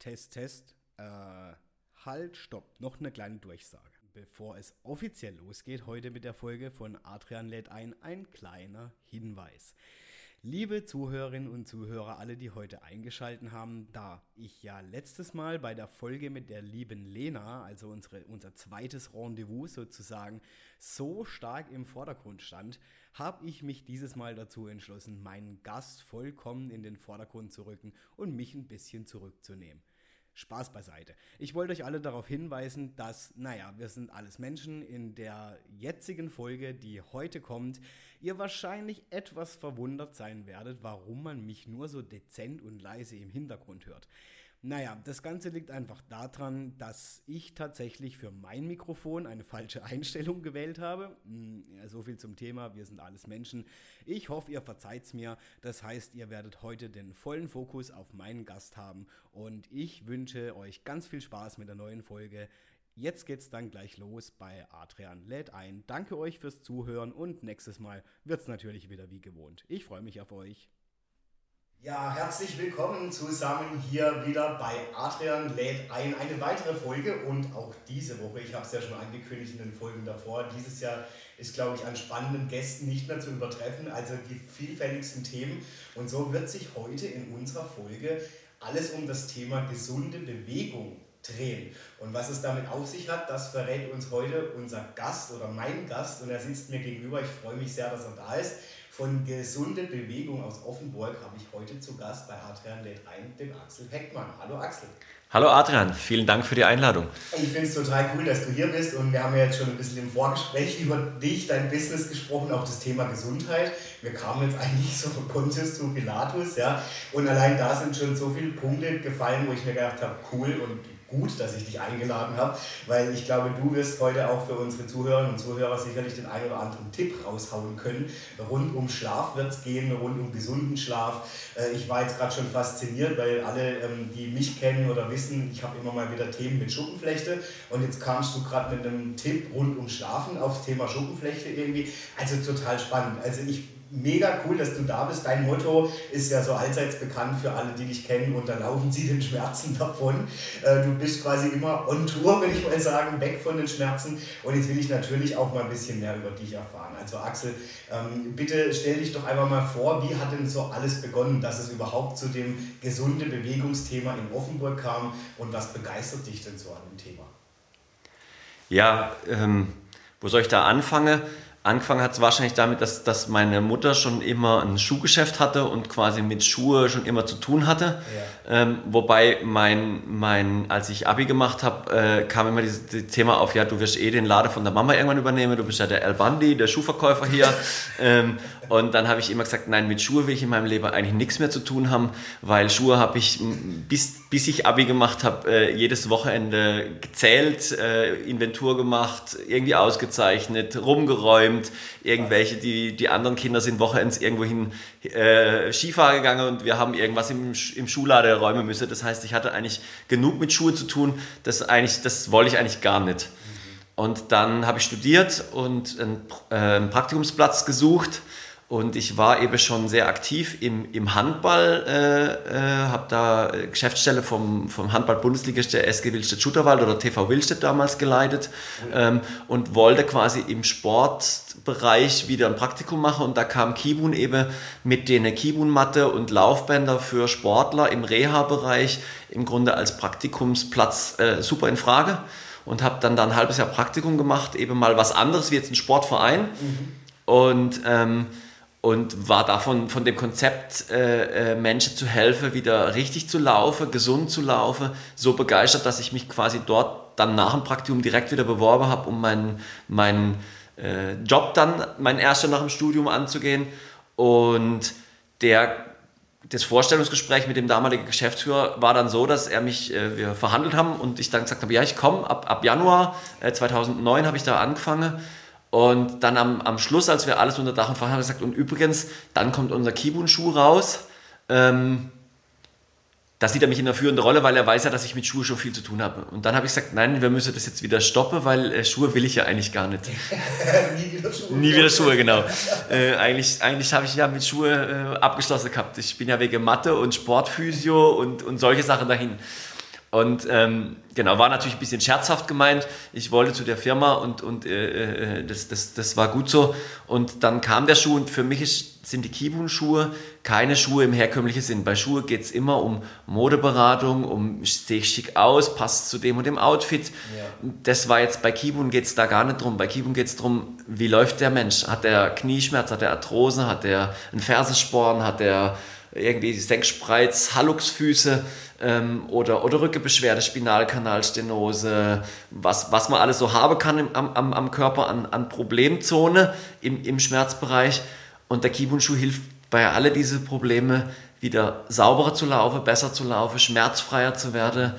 Test, Test. Äh, halt, stopp. Noch eine kleine Durchsage. Bevor es offiziell losgeht, heute mit der Folge von Adrian lädt ein, ein kleiner Hinweis. Liebe Zuhörerinnen und Zuhörer, alle, die heute eingeschalten haben, da ich ja letztes Mal bei der Folge mit der lieben Lena, also unsere, unser zweites Rendezvous sozusagen, so stark im Vordergrund stand, habe ich mich dieses Mal dazu entschlossen, meinen Gast vollkommen in den Vordergrund zu rücken und mich ein bisschen zurückzunehmen. Spaß beiseite. Ich wollte euch alle darauf hinweisen, dass, naja, wir sind alles Menschen. In der jetzigen Folge, die heute kommt, ihr wahrscheinlich etwas verwundert sein werdet, warum man mich nur so dezent und leise im Hintergrund hört. Naja, das Ganze liegt einfach daran, dass ich tatsächlich für mein Mikrofon eine falsche Einstellung gewählt habe. Hm, so viel zum Thema, wir sind alles Menschen. Ich hoffe, ihr verzeiht es mir. Das heißt, ihr werdet heute den vollen Fokus auf meinen Gast haben und ich wünsche euch ganz viel Spaß mit der neuen Folge. Jetzt geht's dann gleich los bei Adrian lädt ein. Danke euch fürs Zuhören und nächstes Mal wird's natürlich wieder wie gewohnt. Ich freue mich auf euch. Ja, herzlich willkommen zusammen hier wieder bei Adrian lädt ein. Eine weitere Folge und auch diese Woche, ich habe es ja schon angekündigt in den Folgen davor, dieses Jahr ist, glaube ich, an spannenden Gästen nicht mehr zu übertreffen, also die vielfältigsten Themen. Und so wird sich heute in unserer Folge alles um das Thema gesunde Bewegung drehen. Und was es damit auf sich hat, das verrät uns heute unser Gast oder mein Gast und er sitzt mir gegenüber. Ich freue mich sehr, dass er da ist von Gesunde Bewegung aus Offenburg habe ich heute zu Gast bei Adrian lädt ein den Axel Heckmann. Hallo Axel. Hallo Adrian, vielen Dank für die Einladung. Ich finde es total cool, dass du hier bist und wir haben ja jetzt schon ein bisschen im Vorgespräch über dich, dein Business gesprochen, auch das Thema Gesundheit. Wir kamen jetzt eigentlich so von Pontius zu Pilatus, ja, und allein da sind schon so viele Punkte gefallen, wo ich mir gedacht habe, cool und gut, dass ich dich eingeladen habe, weil ich glaube, du wirst heute auch für unsere Zuhörerinnen und Zuhörer sicherlich den einen oder anderen Tipp raushauen können. Rund um Schlaf wird es gehen, rund um gesunden Schlaf. Äh, ich war jetzt gerade schon fasziniert, weil alle, ähm, die mich kennen oder wissen, ich habe immer mal wieder Themen mit Schuppenflechte und jetzt kamst du gerade mit einem Tipp rund um Schlafen aufs Thema Schuppenflechte irgendwie. Also total spannend. Also ich mega cool, dass du da bist. Dein Motto ist ja so allseits bekannt für alle, die dich kennen, unterlaufen sie den Schmerzen davon. Äh, du bist quasi immer on Tour, würde ich mal sagen, weg von den Schmerzen. Und jetzt will ich natürlich auch mal ein bisschen mehr über dich erfahren. Also Axel, ähm, bitte stell dich doch einfach mal vor, wie hat denn so alles begonnen, dass es überhaupt zu dem gesunde Bewegungsthema in Offenburg kam und was begeistert dich denn so an dem Thema? Ja, ähm, wo soll ich da anfangen? Angefangen hat es wahrscheinlich damit, dass, dass meine Mutter schon immer ein Schuhgeschäft hatte und quasi mit Schuhe schon immer zu tun hatte. Ja. Ähm, wobei mein, mein, als ich Abi gemacht habe, äh, kam immer dieses, Thema auf, ja, du wirst eh den Laden von der Mama irgendwann übernehmen, du bist ja der El Bandi, der Schuhverkäufer hier. ähm, und dann habe ich immer gesagt, nein, mit Schuhe will ich in meinem Leben eigentlich nichts mehr zu tun haben, weil Schuhe habe ich, bis, bis ich Abi gemacht habe, äh, jedes Wochenende gezählt, äh, Inventur gemacht, irgendwie ausgezeichnet, rumgeräumt. Irgendwelche, die, die anderen Kinder sind Wochenends irgendwohin äh, Skifahren gegangen und wir haben irgendwas im, im Schuhladen räumen müssen. Das heißt, ich hatte eigentlich genug mit Schuhe zu tun, das, eigentlich, das wollte ich eigentlich gar nicht. Und dann habe ich studiert und einen, äh, einen Praktikumsplatz gesucht und ich war eben schon sehr aktiv im, im Handball, äh, äh, habe da Geschäftsstelle vom, vom Handball-Bundesligist der SG Willstedt-Schutterwald oder TV Willstedt damals geleitet ähm, und wollte quasi im Sportbereich wieder ein Praktikum machen. Und da kam Kibun eben mit den Kibun-Matte und Laufbänder für Sportler im Reha-Bereich im Grunde als Praktikumsplatz äh, super in Frage. Und habe dann da ein halbes Jahr Praktikum gemacht, eben mal was anderes wie jetzt ein Sportverein. Mhm. Und ähm, und war davon von dem Konzept, äh, äh, Menschen zu helfen, wieder richtig zu laufen, gesund zu laufen, so begeistert, dass ich mich quasi dort dann nach dem Praktikum direkt wieder beworben habe, um meinen mein, äh, Job dann, mein erster nach dem Studium anzugehen. Und der das Vorstellungsgespräch mit dem damaligen Geschäftsführer war dann so, dass er mich, äh, wir verhandelt haben und ich dann gesagt habe, ja, ich komme ab, ab Januar äh, 2009 habe ich da angefangen und dann am, am Schluss, als wir alles unter Dach und Fach haben, gesagt, und übrigens, dann kommt unser Kibun-Schuh raus. Ähm, da sieht er mich in einer führenden Rolle, weil er weiß ja, dass ich mit Schuhe schon viel zu tun habe. Und dann habe ich gesagt, nein, wir müssen das jetzt wieder stoppen, weil äh, Schuhe will ich ja eigentlich gar nicht. Nie wieder Schuhe. Nie wieder Schuhe, genau. äh, eigentlich eigentlich habe ich ja mit Schuhe äh, abgeschlossen gehabt. Ich bin ja wegen Mathe und Sportphysio und, und solche Sachen dahin. Und ähm, genau, war natürlich ein bisschen scherzhaft gemeint. Ich wollte zu der Firma und, und äh, äh, das, das, das war gut so. Und dann kam der Schuh und für mich ist, sind die Kibun-Schuhe keine Schuhe im herkömmlichen Sinn. Bei Schuhe geht es immer um Modeberatung, um sehe ich schick aus, passt zu dem und dem Outfit. Ja. Das war jetzt bei Kibun geht es da gar nicht drum. Bei Kibun geht es darum, wie läuft der Mensch? Hat er Knieschmerz, hat er Arthrose, hat er einen Fersensporn, hat er irgendwie Senkspreiz, Halluxfüße? ähm, oder, oder Rückenbeschwerde, Spinalkanalstenose, was, was man alles so haben kann im, am, am Körper an, an Problemzone im, im Schmerzbereich. Und der Kibun-Schuh hilft bei alle diese Probleme wieder sauberer zu laufen, besser zu laufen, schmerzfreier zu werden,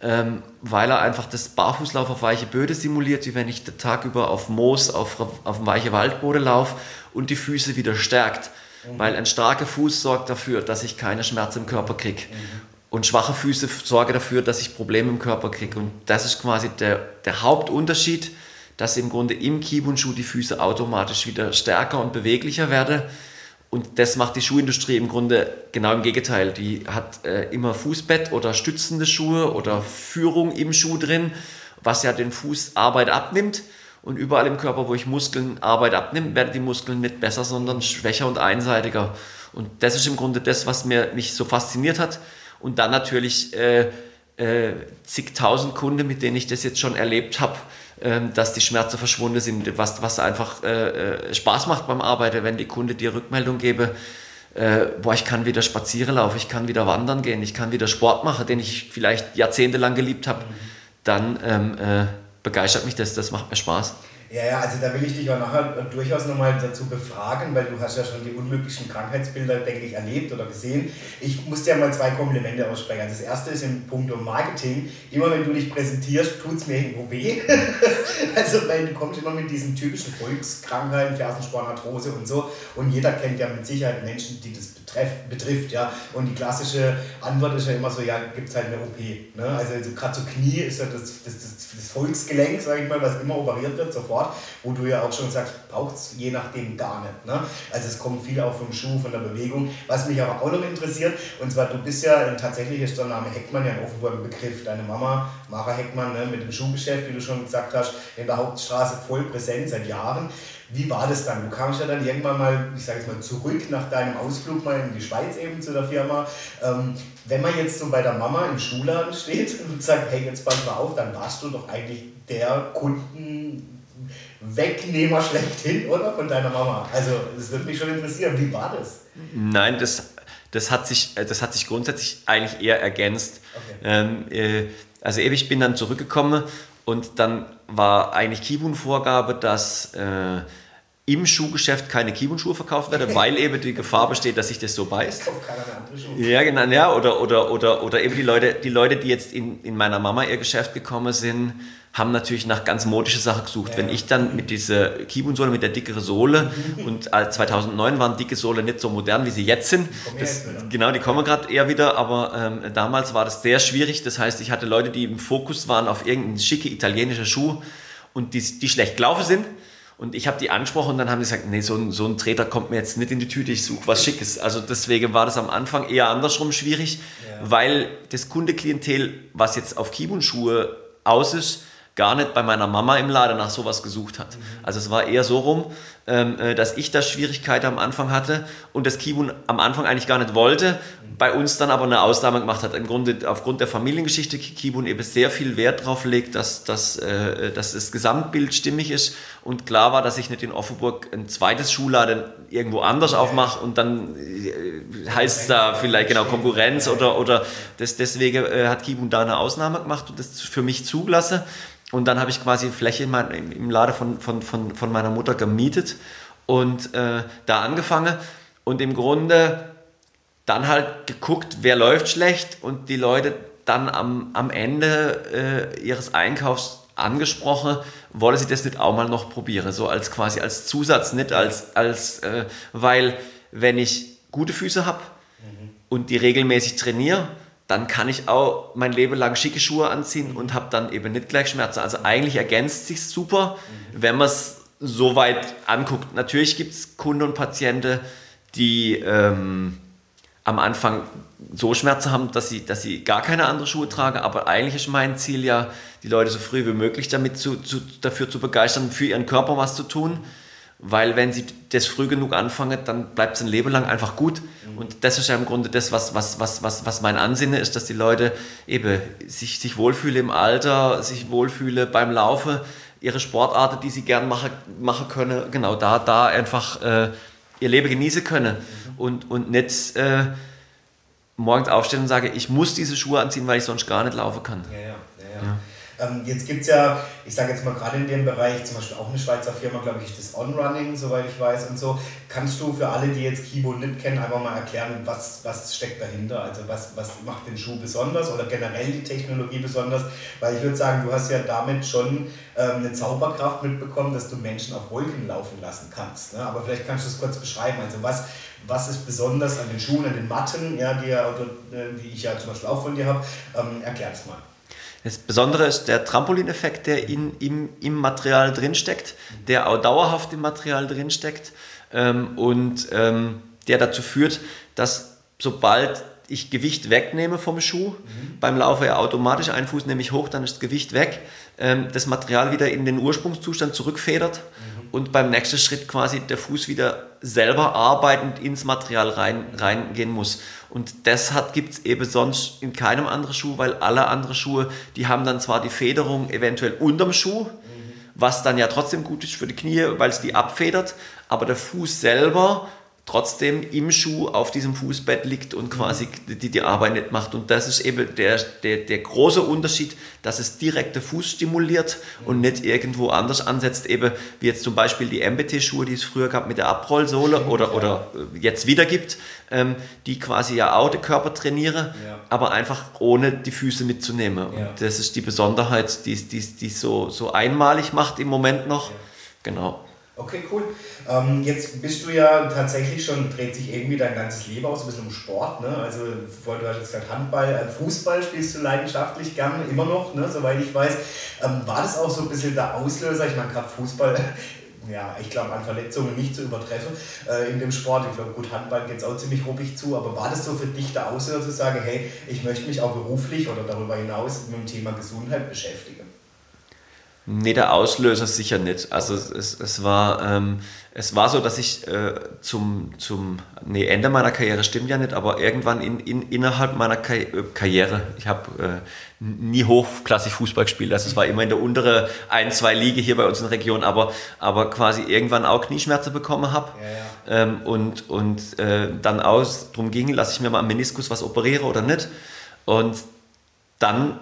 ähm, weil er einfach das Barfußlauf auf weiche Böde simuliert, wie wenn ich den Tag über auf Moos, auf, auf weiche Waldboden laufe und die Füße wieder stärkt. Mhm. Weil ein starker Fuß sorgt dafür, dass ich keine Schmerzen im Körper kriege. Mhm. Und schwache Füße sorgen dafür, dass ich Probleme im Körper kriege. Und das ist quasi der, der Hauptunterschied, dass im Grunde im Kibun-Schuh die Füße automatisch wieder stärker und beweglicher werden. Und das macht die Schuhindustrie im Grunde genau im Gegenteil. Die hat äh, immer Fußbett oder stützende Schuhe oder Führung im Schuh drin, was ja den Fuß Arbeit abnimmt. Und überall im Körper, wo ich Muskeln Arbeit abnimmt, werden die Muskeln nicht besser, sondern schwächer und einseitiger. Und das ist im Grunde das, was mir, mich so fasziniert hat. Und dann natürlich äh, äh, zigtausend Kunden, mit denen ich das jetzt schon erlebt habe, äh, dass die Schmerzen verschwunden sind, was, was einfach äh, äh, Spaß macht beim Arbeiten, wenn die Kunde dir Rückmeldung gebe, äh, boah, ich kann wieder spazieren laufen, ich kann wieder wandern gehen, ich kann wieder Sport machen, den ich vielleicht jahrzehntelang geliebt habe, dann ähm, begeistert mich das, das macht mir Spaß. Ja, ja, also da will ich dich auch nachher durchaus nochmal dazu befragen, weil du hast ja schon die unmöglichen Krankheitsbilder, denke ich, erlebt oder gesehen. Ich muss dir mal zwei Komplimente aussprechen. Also das erste ist im Punkt Marketing. Immer wenn du dich präsentierst, tut es mir irgendwo weh. also weil du kommst immer mit diesen typischen Volkskrankheiten, Fersensporn, Arthrose und so. Und jeder kennt ja mit Sicherheit Menschen, die das betreff, betrifft. Ja. Und die klassische Antwort ist ja immer so, ja, gibt es halt eine OP. Ne? Also, also gerade so Knie ist ja das, das, das, das Volksgelenk, sage ich mal, was immer operiert wird sofort, wo du ja auch schon sagst, braucht es je nachdem gar nicht. Ne? Also es kommt viel auch vom Schuh, von der Bewegung. Was mich aber auch noch interessiert, und zwar du bist ja, tatsächlich ist der Name Heckmann ja ein Begriff. Deine Mama, Mara Heckmann, ne, mit dem Schuhgeschäft, wie du schon gesagt hast, in der Hauptstraße voll präsent seit Jahren. Wie war das dann? Du kamst ja dann irgendwann mal, ich sage jetzt mal, zurück nach deinem Ausflug mal in die Schweiz eben zu der Firma. Ähm, wenn man jetzt so bei der Mama im Schuhladen steht und sagt, hey, jetzt pass mal auf, dann warst du doch eigentlich der Kundenwegnehmer schlechthin, oder? Von deiner Mama. Also, das würde mich schon interessieren. Wie war das? Nein, das, das, hat, sich, äh, das hat sich grundsätzlich eigentlich eher ergänzt. Okay. Ähm, äh, also, ich bin dann zurückgekommen und dann war eigentlich Kibun-Vorgabe, dass äh, im Schuhgeschäft keine Kibun-Schuhe verkauft werden, weil eben die Gefahr besteht, dass sich das so beißt. Ja, genau, ja, oder, oder, oder, oder eben die Leute, die Leute, die jetzt in, in meiner Mama ihr Geschäft gekommen sind, haben natürlich nach ganz modischen Sachen gesucht. Ja, Wenn ich dann mit dieser Kibun-Sohle, mit der dickeren Sohle und 2009 waren dicke Sohle nicht so modern, wie sie jetzt sind. Das, genau, die kommen gerade eher wieder, aber ähm, damals war das sehr schwierig. Das heißt, ich hatte Leute, die im Fokus waren auf irgendeinen schicke italienischer Schuh und die, die schlecht gelaufen sind. Und ich habe die angesprochen und dann haben die gesagt, nee, so ein, so ein Treter kommt mir jetzt nicht in die Tüte, ich suche was Schickes. Also deswegen war das am Anfang eher andersrum schwierig, ja. weil das Kundeklientel, was jetzt auf Kibun-Schuhe aus ist, gar nicht bei meiner Mama im Laden nach sowas gesucht hat. Also es war eher so rum, dass ich da Schwierigkeiten am Anfang hatte und das Kibun am Anfang eigentlich gar nicht wollte, bei uns dann aber eine Ausnahme gemacht hat. Im Grunde aufgrund der Familiengeschichte Kibun eben sehr viel Wert darauf legt, dass, dass, äh, dass das Gesamtbild stimmig ist und klar war, dass ich nicht in Offenburg ein zweites Schuhladen irgendwo anders aufmache und dann äh, heißt es da vielleicht genau Konkurrenz oder, oder das, deswegen äh, hat Kibun da eine Ausnahme gemacht und das für mich zugelassen. Und dann habe ich quasi Fläche im Laden von, von, von, von meiner Mutter gemietet und äh, da angefangen. Und im Grunde dann halt geguckt, wer läuft schlecht und die Leute dann am, am Ende äh, ihres Einkaufs angesprochen, wolle sie das nicht auch mal noch probieren, so als quasi als Zusatz, nicht als, als äh, weil wenn ich gute Füße habe mhm. und die regelmäßig trainiere, dann kann ich auch mein Leben lang schicke Schuhe anziehen und habe dann eben nicht gleich Schmerzen. Also eigentlich ergänzt sich super, mhm. wenn man es so weit anguckt. Natürlich gibt es Kunden und Patienten, die ähm, am Anfang so Schmerzen haben, dass sie, dass sie gar keine anderen Schuhe tragen. Aber eigentlich ist mein Ziel ja, die Leute so früh wie möglich damit zu, zu, dafür zu begeistern, für ihren Körper was zu tun. Weil wenn sie das früh genug anfangen, dann bleibt es ein Leben lang einfach gut. Mhm. Und das ist ja im Grunde das, was, was, was, was, was mein Ansinnen ist, dass die Leute eben sich, sich wohlfühlen im Alter, sich wohlfühlen beim Laufen, ihre Sportarten, die sie gern machen, machen können, genau da, da einfach äh, ihr Leben genießen können. Mhm. Und, und nicht äh, morgens aufstehen und sagen, ich muss diese Schuhe anziehen, weil ich sonst gar nicht laufen kann. Ja, ja, ja. Ähm, jetzt gibt es ja, ich sage jetzt mal gerade in dem Bereich, zum Beispiel auch eine Schweizer Firma, glaube ich, das On-Running, soweit ich weiß und so. Kannst du für alle, die jetzt Kibo nicht kennen, einfach mal erklären, was, was steckt dahinter? Also was, was macht den Schuh besonders oder generell die Technologie besonders? Weil ich würde sagen, du hast ja damit schon ähm, eine Zauberkraft mitbekommen, dass du Menschen auf Wolken laufen lassen kannst. Ne? Aber vielleicht kannst du es kurz beschreiben. Also was, was ist besonders an den Schuhen, an den Matten, ja, die, ja, äh, die ich ja zum Beispiel auch von dir habe? Ähm, erklär es mal. Das Besondere ist der Trampolineffekt, der in, im, im Material drinsteckt, der auch dauerhaft im Material drinsteckt ähm, und ähm, der dazu führt, dass sobald ich Gewicht wegnehme vom Schuh, mhm. beim Laufe ja automatisch einen Fuß nehme ich hoch, dann ist das Gewicht weg, ähm, das Material wieder in den Ursprungszustand zurückfedert mhm. Und beim nächsten Schritt quasi der Fuß wieder selber arbeitend ins Material rein, reingehen muss. Und das gibt es eben sonst in keinem anderen Schuh, weil alle anderen Schuhe, die haben dann zwar die Federung eventuell unterm Schuh, mhm. was dann ja trotzdem gut ist für die Knie, weil es die abfedert, aber der Fuß selber trotzdem im Schuh auf diesem Fußbett liegt und quasi die, die Arbeit nicht macht. Und das ist eben der, der, der große Unterschied, dass es direkt den Fuß stimuliert und nicht irgendwo anders ansetzt, eben wie jetzt zum Beispiel die MBT-Schuhe, die es früher gab mit der Abrollsohle oder, oder jetzt wieder gibt, ähm, die quasi ja auch den Körper trainieren, ja. aber einfach ohne die Füße mitzunehmen. Ja. Und das ist die Besonderheit, die es die, die so, so einmalig macht im Moment noch. Genau. Okay, cool. Ähm, jetzt bist du ja tatsächlich schon, dreht sich irgendwie dein ganzes Leben aus, ein bisschen um Sport. Ne? Also, vorher du hast jetzt gesagt, Handball, äh, Fußball spielst du leidenschaftlich gerne, immer noch, ne? soweit ich weiß. Ähm, war das auch so ein bisschen der Auslöser? Ich meine, gerade Fußball, ja, ich glaube, an Verletzungen nicht zu übertreffen äh, in dem Sport. Ich glaube, gut, Handball geht es auch ziemlich ruppig zu, aber war das so für dich der Auslöser zu sagen, hey, ich möchte mich auch beruflich oder darüber hinaus mit dem Thema Gesundheit beschäftigen? Nee, der Auslöser sicher nicht. Also es, es, war, ähm, es war so, dass ich äh, zum, zum nee, Ende meiner Karriere stimmt ja nicht, aber irgendwann in, in, innerhalb meiner Ka äh, Karriere, ich habe äh, nie hochklassig Fußball gespielt, also es war immer in der untere ein, zwei Liga hier bei uns in der Region, aber, aber quasi irgendwann auch Knieschmerzen bekommen habe ja, ja. ähm, und, und äh, dann aus drum ging, lasse ich mir mal am Meniskus was operiere oder nicht. Und dann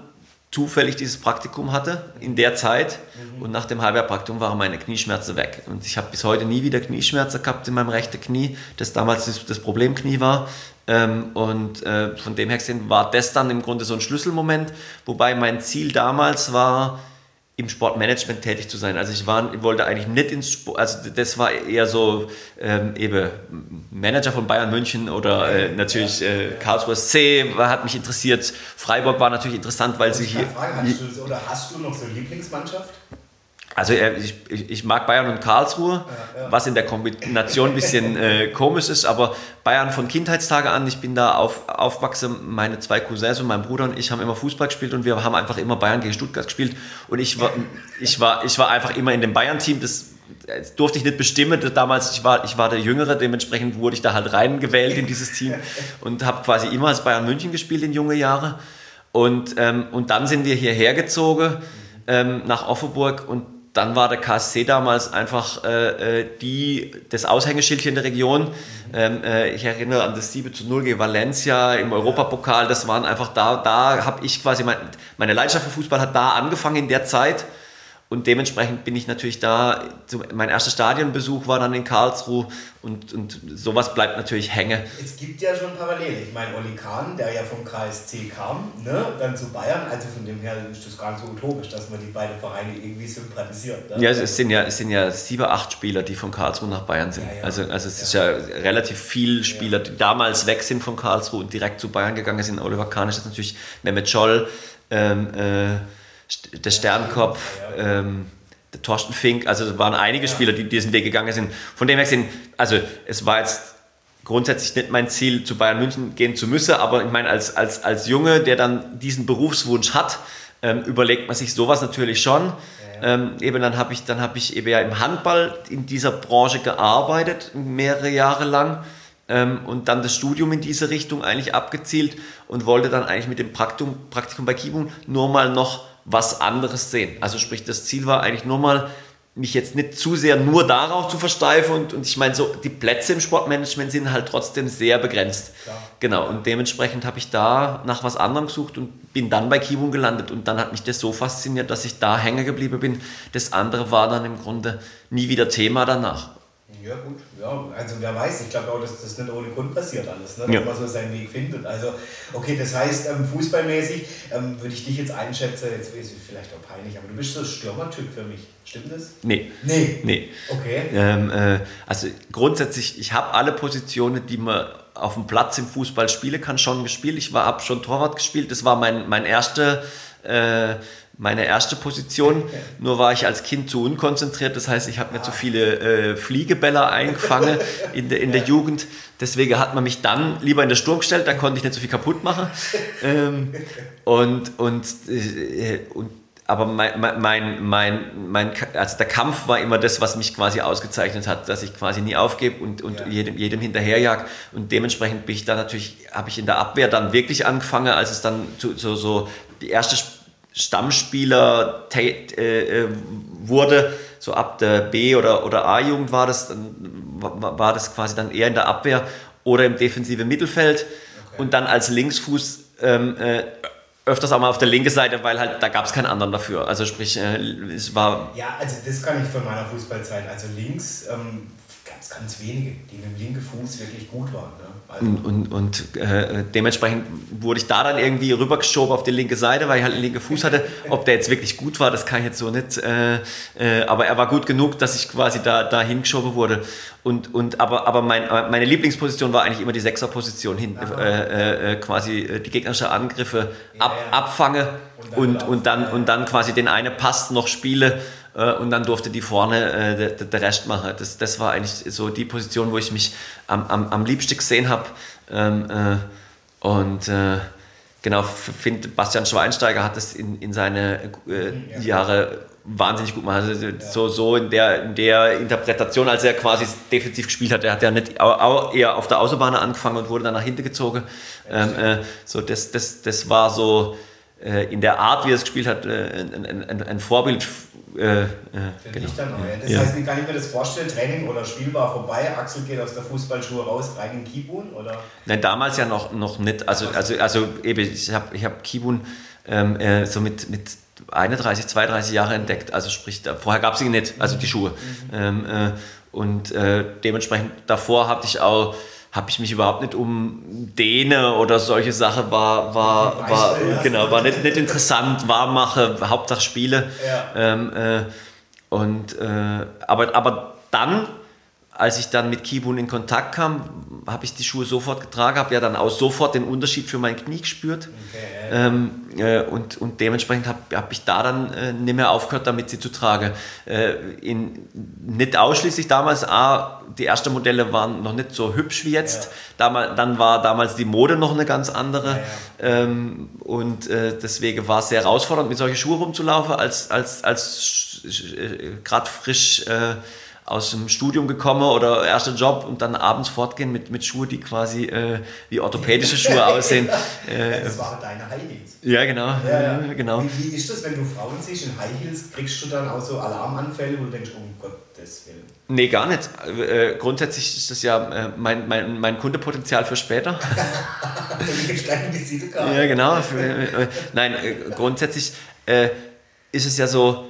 zufällig dieses Praktikum hatte in der Zeit mhm. und nach dem Halbjahrpraktikum waren meine Knieschmerzen weg. Und ich habe bis heute nie wieder Knieschmerzen gehabt in meinem rechten Knie, das damals das, Problemknie war. Ähm, und äh, von dem her gesehen war das dann im Grunde so ein Schlüsselmoment, wobei mein Ziel damals war, im Sportmanagement tätig zu sein. Also ich, war, wollte eigentlich nicht ins Sport, also das war eher so ähm, eben Manager von Bayern München oder äh, natürlich äh, Karlsruhe SC hat mich interessiert. Freiburg war natürlich interessant, weil sie hier... Frage, hast du, oder hast du noch so eine Lieblingsmannschaft? Also äh, ich, ich, mag Bayern und Karlsruhe, ja, ja. was in der Kombination ein bisschen äh, komisch ist, aber Bayern von Kindheitstage an, ich bin da auf, aufgewachsen, meine zwei Cousins und mein Bruder und ich haben immer Fußball gespielt und wir haben einfach immer Bayern gegen Stuttgart gespielt. Und ich war, ich war, ich war einfach immer in dem Bayern-Team, das, das durfte ich nicht bestimmen, damals, ich war, ich war der Jüngere, dementsprechend wurde ich da halt reingewählt in dieses Team und habe quasi immer als Bayern München gespielt in junge Jahre. Und, ähm, und dann sind wir hierher gezogen ähm, nach Offenburg und dann war der KSC damals einfach äh, äh, die, das Aushängeschild in der Region. Ähm, äh, ich erinnere an das 7 zu 0 gegen Valencia im Europapokal. Das waren einfach da, da habe ich quasi, mein, meine Leidenschaft für Fußball hat da angefangen in der Zeit. Und dementsprechend bin ich natürlich da, mein erster Stadionbesuch war dann in Karlsruhe und, und sowas bleibt natürlich hängen. Es gibt ja schon Parallelen. Ich meine, Oli Kahn, der ja vom KSC kam, ne, dann zu Bayern, also von dem her ist das gar nicht so utopisch, dass man die beiden Vereine irgendwie sympathisiert. Ne? Ja, es sind ja, es sind ja sieben, acht Spieler, die von Karlsruhe nach Bayern sind. Ja, ja. Also, also es ja. ist ja relativ viel Spieler, die damals weg sind von Karlsruhe und direkt zu Bayern gegangen sind. Oliver Kahn ist das natürlich Mehmet Scholl, ähm, äh, der Sternkopf, ähm, der Thorsten Fink, also es waren einige Spieler, die diesen Weg gegangen sind. Von dem her gesehen, also es war jetzt grundsätzlich nicht mein Ziel, zu Bayern München gehen zu müssen, aber ich meine, als, als, als Junge, der dann diesen Berufswunsch hat, ähm, überlegt man sich sowas natürlich schon. Ähm, eben dann habe ich, hab ich eben ja im Handball in dieser Branche gearbeitet, mehrere Jahre lang. Ähm, und dann das Studium in diese Richtung eigentlich abgezielt und wollte dann eigentlich mit dem Praktikum, Praktikum bei Kibun nur mal noch was anderes sehen. Also sprich, das Ziel war eigentlich nur mal, mich jetzt nicht zu sehr nur darauf zu versteifen und, und ich meine, so die Plätze im Sportmanagement sind halt trotzdem sehr begrenzt. Ja. Genau, und dementsprechend habe ich da nach was anderem gesucht und bin dann bei Kibun gelandet und dann hat mich das so fasziniert, dass ich da hängen geblieben bin. Das andere war dann im Grunde nie wieder Thema danach. Ja, gut. Ja, also wer weiß, ich glaube auch, dass das nicht ohne Grund passiert alles, ne? Ja. dass man so seinen Weg findet. Also, okay, das heißt, ähm, fußballmäßig ähm, würde ich dich jetzt einschätzen, jetzt ist es vielleicht auch peinlich, aber du bist so ein Stürmertyp für mich. Stimmt das? Nee. Nee. Nee. Okay. Ähm, äh, also grundsätzlich, ich habe alle Positionen, die man auf dem Platz im Fußball spielen kann, schon gespielt. Ich habe schon Torwart gespielt. Das war mein, mein erster. Äh, meine erste Position. Nur war ich als Kind zu unkonzentriert. Das heißt, ich habe mir zu viele äh, Fliegebälle eingefangen in, de, in der Jugend. Deswegen hat man mich dann lieber in den Sturm gestellt. Da konnte ich nicht so viel kaputt machen. Ähm, und, und, äh, und aber mein, mein, mein, mein, also der Kampf war immer das, was mich quasi ausgezeichnet hat, dass ich quasi nie aufgebe und, und ja. jedem, jedem hinterherjag. Und dementsprechend bin ich dann natürlich, habe ich in der Abwehr dann wirklich angefangen, als es dann zu, so, so die erste Stammspieler äh, äh, wurde, so ab der B- oder, oder A-Jugend war das, dann war das quasi dann eher in der Abwehr oder im defensiven Mittelfeld okay. und dann als Linksfuß ähm, äh, öfters auch mal auf der linken Seite, weil halt da gab es keinen anderen dafür. Also sprich, äh, es war... Ja, also das kann ich von meiner Fußballzeit. Also links ähm, es ganz wenige, die mit dem linken Fuß wirklich gut waren. Ne? Also und, und, und äh, dementsprechend wurde ich da dann irgendwie rübergeschoben auf die linke Seite, weil ich halt einen linken Fuß hatte. Ob der jetzt wirklich gut war, das kann ich jetzt so nicht. Äh, äh, aber er war gut genug, dass ich quasi da, da hingeschoben wurde. Und, und, aber aber mein, meine Lieblingsposition war eigentlich immer die Sechserposition, hin, äh, äh, quasi die gegnerischen Angriffe ab, ja, ja. abfange und, und, dann, und dann quasi den einen Pass noch spiele äh, und dann durfte die vorne äh, der, der, Rest machen. Das, das war eigentlich so die Position, wo ich mich am, am, am liebsten gesehen habe. Ähm, äh, und äh, genau, finde Bastian Schweinsteiger hat das in, in seine äh, Jahre wahnsinnig gut gemacht. Also so, so in, der, in der Interpretation, als er quasi defensiv gespielt hat, er hat ja nicht auch eher auf der Außenbahn angefangen und wurde dann nach hinten gezogen. Ähm, äh, so das, das, das war so in der Art, wie er es gespielt hat, ein, ein, ein Vorbild äh, äh, genau. ich. Das ja. heißt, wie kann ich mir das vorstellen? Training oder Spiel war vorbei, Axel geht aus der Fußballschuhe raus, rein in Kibun? Oder? Nein, damals ja noch, noch nicht. Also, also, also eben, ich habe ich hab Kibun ähm, äh, so mit, mit 31, 32 Jahre entdeckt. Also sprich, da, vorher gab es ihn nicht, also die Schuhe. Mhm. Ähm, äh, und äh, dementsprechend davor habe ich auch habe ich mich überhaupt nicht um Däne oder solche Sachen war, war, war, genau, war nicht, nicht interessant, Warmmache, Hauptsache Spiele. Ja. Ähm, äh, und, äh, aber, aber dann, als ich dann mit Kibun in Kontakt kam, habe ich die Schuhe sofort getragen, habe ja dann auch sofort den Unterschied für mein Knie gespürt. Okay. Ähm, äh, und, und dementsprechend habe hab ich da dann äh, nicht mehr aufgehört, damit sie zu tragen. Äh, in, nicht ausschließlich damals, A, die ersten Modelle waren noch nicht so hübsch wie jetzt. Ja. Damals, dann war damals die Mode noch eine ganz andere. Ja, ja. Ähm, und äh, deswegen war es sehr herausfordernd, mit solchen Schuhen rumzulaufen, als, als, als äh, gerade frisch äh, aus dem Studium gekommen oder erster Job und dann abends fortgehen mit, mit Schuhen, die quasi äh, wie orthopädische Schuhe aussehen. Äh, das waren deine High Heels. Ja, genau. Ja, ja. genau. Wie, wie, ist das, wenn du Frauen siehst in High Heels, kriegst du dann auch so Alarmanfälle, wo du denkst, um Gottes Willen? Nee, gar nicht. Äh, grundsätzlich ist das ja äh, mein, mein, mein Kundepotenzial für später. ja, genau. Äh, nein, äh, grundsätzlich ist es ja so,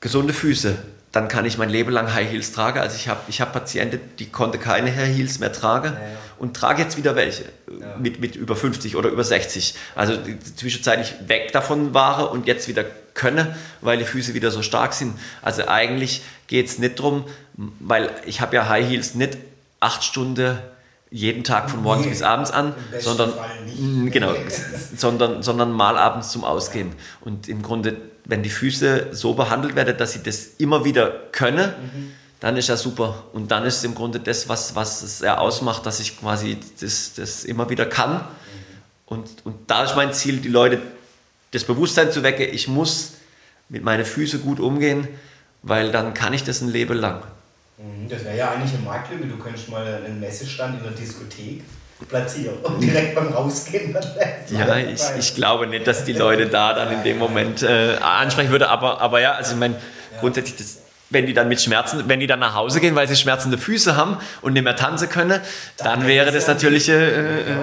gesunde Füße, dann kann ich mein Leben lang High Heels tragen. Also ich habe ich hab Patienten, die konnte keine High Heels mehr tragen ja, ja. und trage jetzt wieder welche ja. mit, mit über 50 oder über 60. Also zwischenzeitlich weg davon war und jetzt wieder könne, weil die Füße wieder so stark sind. Also eigentlich geht es nicht darum, weil ich habe ja High Heels nicht acht Stunden jeden Tag von morgens nee, bis abends an, sondern, genau, sondern, sondern mal abends zum Ausgehen. Und im Grunde wenn die Füße so behandelt werden, dass sie das immer wieder können, mhm. dann ist ja super. Und dann ist es im Grunde das, was, was es ja ausmacht, dass ich quasi das, das immer wieder kann. Mhm. Und, und da ist mein Ziel, die Leute das Bewusstsein zu wecken, ich muss mit meinen Füßen gut umgehen, weil dann kann ich das ein Leben lang. Mhm. Das wäre ja eigentlich eine Marktlücke. Du könntest mal einen Messestand in der Diskothek platzieren und direkt beim Rausgehen Ja, ich, ich glaube nicht, dass die Leute da dann in dem Moment äh, ansprechen würde, aber, aber ja, also ich meine, grundsätzlich das wenn die dann mit Schmerzen, wenn die dann nach Hause gehen, weil sie schmerzende Füße haben und nicht mehr tanzen können, dann, wäre das natürlich äh, äh,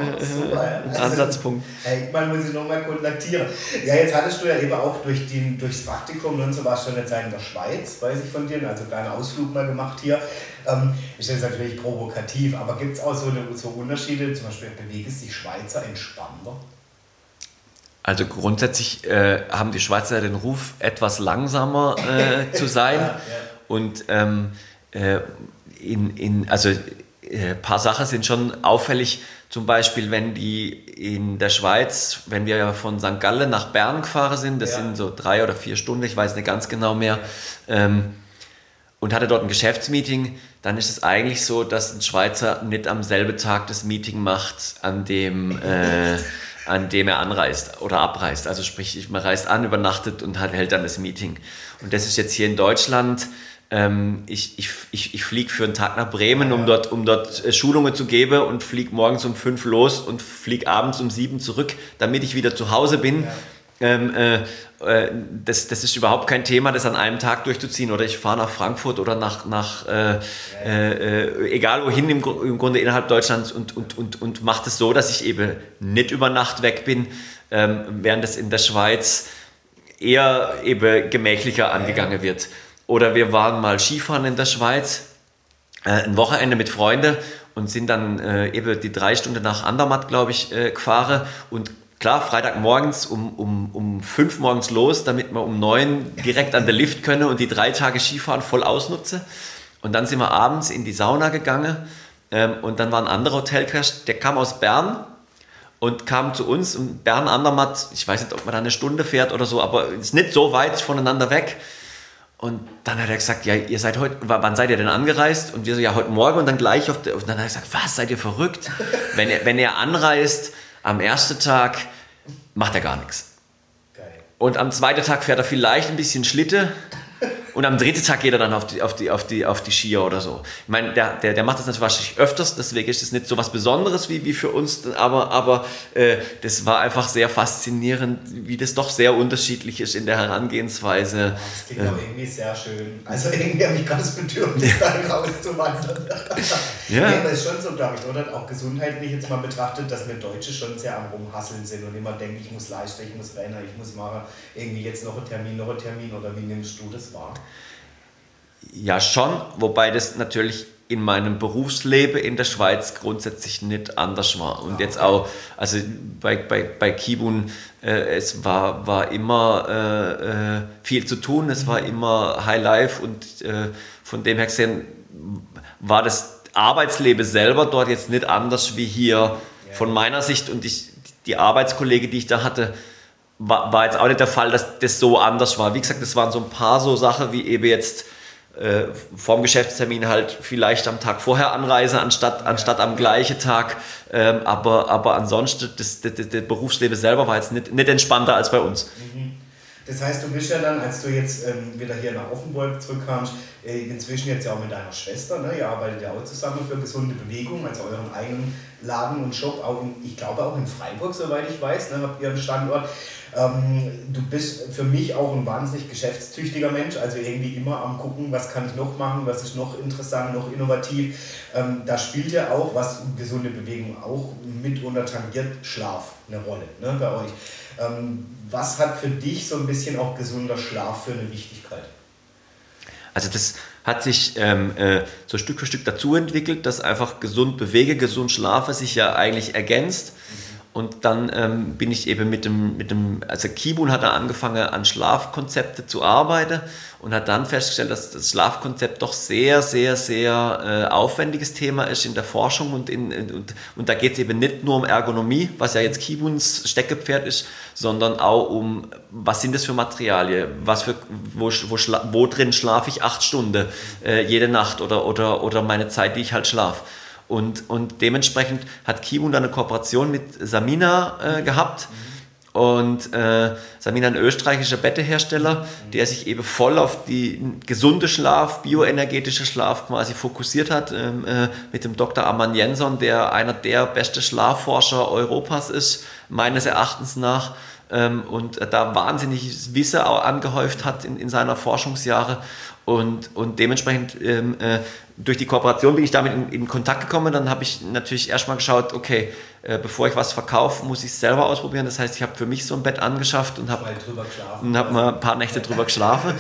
ein Ansatzpunkt. Hey, man muss sich nochmal kontaktieren. Ja, jetzt hattest du ja eben auch durch den, durchs Praktikum und so warst du eine Zeit in der Schweiz, weiß ich von dir, also einen kleinen Ausflug mal gemacht hier. Ähm, ist jetzt natürlich provokativ, aber gibt es auch so, eine, so Unterschiede, zum Beispiel bewegt sich Schweizer entspannter? Also grundsätzlich äh, haben die Schweizer den Ruf, etwas langsamer äh, zu sein. ja, ja. Und ähm, äh, in, in, also ein äh, paar Sachen sind schon auffällig. Zum Beispiel, wenn die in der Schweiz, wenn wir ja von St. Gallen nach Bern gefahren sind, das ja. sind so drei oder vier Stunden, ich weiß nicht ganz genau mehr, ähm, und hatte dort ein Geschäftsmeeting, dann ist es eigentlich so, dass ein Schweizer nicht am selben Tag das Meeting macht, an dem äh, an dem er anreist oder abreist. Also sprich, man reist an, übernachtet und hat, hält dann das Meeting. Und das ist jetzt hier in Deutschland. Ähm, ich ich, ich, ich fliege für einen Tag nach Bremen, um dort, um dort äh, Schulungen zu geben und fliege morgens um fünf los und fliege abends um sieben zurück, damit ich wieder zu Hause bin. Ja. Ähm, äh, äh, das, das ist überhaupt kein Thema, das an einem Tag durchzuziehen. Oder ich fahre nach Frankfurt oder nach, nach äh, äh, äh egal wohin im, im, Grunde innerhalb Deutschlands und, und, und, und mache das so, dass ich eben nicht über Nacht weg bin, ähm, während das in der Schweiz eher eben gemächlicher angegangen wird. Oder wir waren mal Skifahren in der Schweiz, äh, ein Wochenende mit Freunden und sind dann äh, eben die drei Stunden nach Andermatt, glaube ich, gefahren und klar, Freitagmorgens um, um, um fünf morgens los, damit wir um neun direkt an der Lift können und die drei Tage Skifahren voll ausnutzen. Und dann sind wir abends in die Sauna gegangen ähm, und dann war ein anderer Hotelcrash, der kam aus Bern und kam zu uns und Bern Andermatt, ich weiß nicht, ob man da eine Stunde fährt oder so, aber ist nicht so weit voneinander weg. Und dann hat er gesagt, ja, ihr seid heute, wann seid ihr denn angereist? Und wir so, ja, heute Morgen und dann gleich auf der, und dann hat er gesagt, was, seid ihr verrückt? Wenn ihr, wenn ihr anreist, am ersten Tag macht er gar nichts. Und am zweiten Tag fährt er vielleicht ein bisschen Schlitte und am dritten Tag geht er dann auf die, auf die, auf die, auf die Skier oder so. Ich meine, der, der, der macht das natürlich wahrscheinlich öfters, deswegen ist das nicht so was Besonderes wie, wie für uns, aber, aber äh, das war einfach sehr faszinierend, wie das doch sehr unterschiedlich ist in der Herangehensweise. Das klingt äh, auch irgendwie sehr schön. Also irgendwie habe ich das Bedürfnis, da rauszuwandern. ja. Nee, aber es ist schon so, glaube ich, oder? Auch gesundheitlich jetzt mal betrachtet, dass wir Deutsche schon sehr am Rumhasseln sind und immer denken, ich muss leisten, ich muss rennen, ich muss machen, irgendwie jetzt noch ein Termin, noch ein Termin oder wie nimmst du das wahr? Ja, schon, wobei das natürlich in meinem Berufsleben in der Schweiz grundsätzlich nicht anders war. Und jetzt auch, also bei, bei, bei Kibun, äh, es war, war immer äh, äh viel zu tun, es war immer High Life. Und äh, von dem her gesehen war das Arbeitsleben selber dort jetzt nicht anders wie hier. Von meiner Sicht und ich, die Arbeitskollege, die ich da hatte, war, war jetzt auch nicht der Fall, dass das so anders war. Wie gesagt, das waren so ein paar so Sachen wie eben jetzt äh, vorm Geschäftstermin halt vielleicht am Tag vorher anreise, anstatt, anstatt am gleichen Tag. Ähm, aber, aber ansonsten, das, das, das, Berufsleben selber war jetzt nicht, nicht entspannter als bei uns. Mhm. Das heißt, du bist ja dann, als du jetzt ähm, wieder hier nach Offenburg zurückkamst, äh, inzwischen jetzt ja auch mit deiner Schwester, ne? ihr arbeitet ja auch zusammen für gesunde Bewegung, also euren eigenen Laden und Shop, auch in, ich glaube auch in Freiburg, soweit ich weiß, ne? habt ihr einen Standort. Ähm, du bist für mich auch ein wahnsinnig geschäftstüchtiger Mensch, also irgendwie immer am gucken, was kann ich noch machen, was ist noch interessant, noch innovativ. Ähm, da spielt ja auch, was gesunde Bewegung auch mitunter tangiert, Schlaf eine Rolle ne, bei euch. Ähm, was hat für dich so ein bisschen auch gesunder Schlaf für eine Wichtigkeit? Also das hat sich ähm, äh, so Stück für Stück dazu entwickelt, dass einfach gesund bewege, gesund schlafe sich ja eigentlich ergänzt. Und dann ähm, bin ich eben mit dem, mit dem, also Kibun hat da angefangen an Schlafkonzepte zu arbeiten und hat dann festgestellt, dass das Schlafkonzept doch sehr, sehr, sehr äh, aufwendiges Thema ist in der Forschung und, in, und, und da geht es eben nicht nur um Ergonomie, was ja jetzt Kibuns Steckepferd ist, sondern auch um, was sind das für Materialien, was für, wo, wo, wo drin schlafe ich acht Stunden äh, jede Nacht oder, oder, oder meine Zeit, die ich halt schlafe. Und, und dementsprechend hat Kimun dann eine Kooperation mit Samina äh, gehabt. Und äh, Samina, ein österreichischer Bettehersteller, der sich eben voll auf die gesunde Schlaf, bioenergetische Schlaf quasi fokussiert hat, ähm, äh, mit dem Dr. Aman Jensson, der einer der besten Schlafforscher Europas ist, meines Erachtens nach. Ähm, und da wahnsinnig Wissen angehäuft hat in, in seiner Forschungsjahre. Und, und dementsprechend ähm, äh, durch die Kooperation bin ich damit in, in Kontakt gekommen. Dann habe ich natürlich erstmal geschaut, okay, äh, bevor ich was verkaufe, muss ich es selber ausprobieren. Das heißt, ich habe für mich so ein Bett angeschafft und habe hab mal ein paar Nächte drüber geschlafen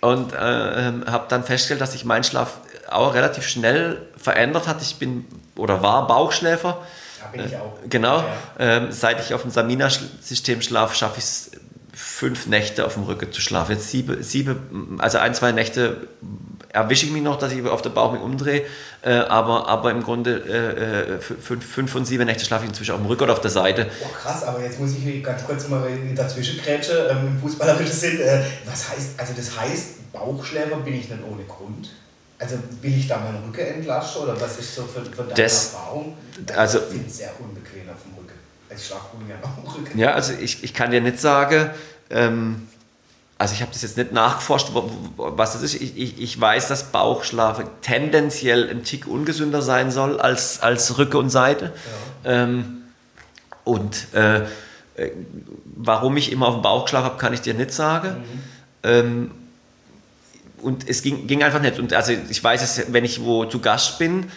und äh, habe dann festgestellt, dass sich mein Schlaf auch relativ schnell verändert hat. Ich bin oder war Bauchschläfer. Ja, bin ich auch. Genau. Ja. Ähm, seit ich auf dem Samina-System schlafe, schaffe ich es fünf Nächte auf dem Rücken zu schlafen. Jetzt sieben, sieben, also ein, zwei Nächte erwische ich mich noch, dass ich auf der Bauch mich umdrehe, äh, aber, aber im Grunde äh, äh fünf, fünf von sieben Nächte schlafe ich inzwischen auf dem Rücken oder auf der Seite. Oh, krass, aber jetzt muss ich ganz kurz mal dazwischen grätschen, ähm, im fußballerischen Sinn. Äh, was heißt, also das heißt, Bauchschläfer bin ich dann ohne Grund? Also will ich da meinen Rücken entlasten oder was ist so für, für deine das, Erfahrung? Also, ich finde es sehr unbequem auf dem Rücken. Ich schlafe ungern auf dem Rücken. Ja, also ich, ich kann dir nicht sagen, ähm, also ich habe das jetzt nicht nachgeforscht, was das ist. Ich, ich, ich, weiß, dass Bauchschlafe tendenziell ein Tick ungesünder sein soll als, als Rücke und Seite. Ja. Ähm, und äh, äh warum ich immer auf dem Bauch geschlafen habe, kann ich dir nicht sagen. Mhm. Ähm, und es ging, ging, einfach nicht. Und also ich weiß es, wenn ich wo zu Gast bin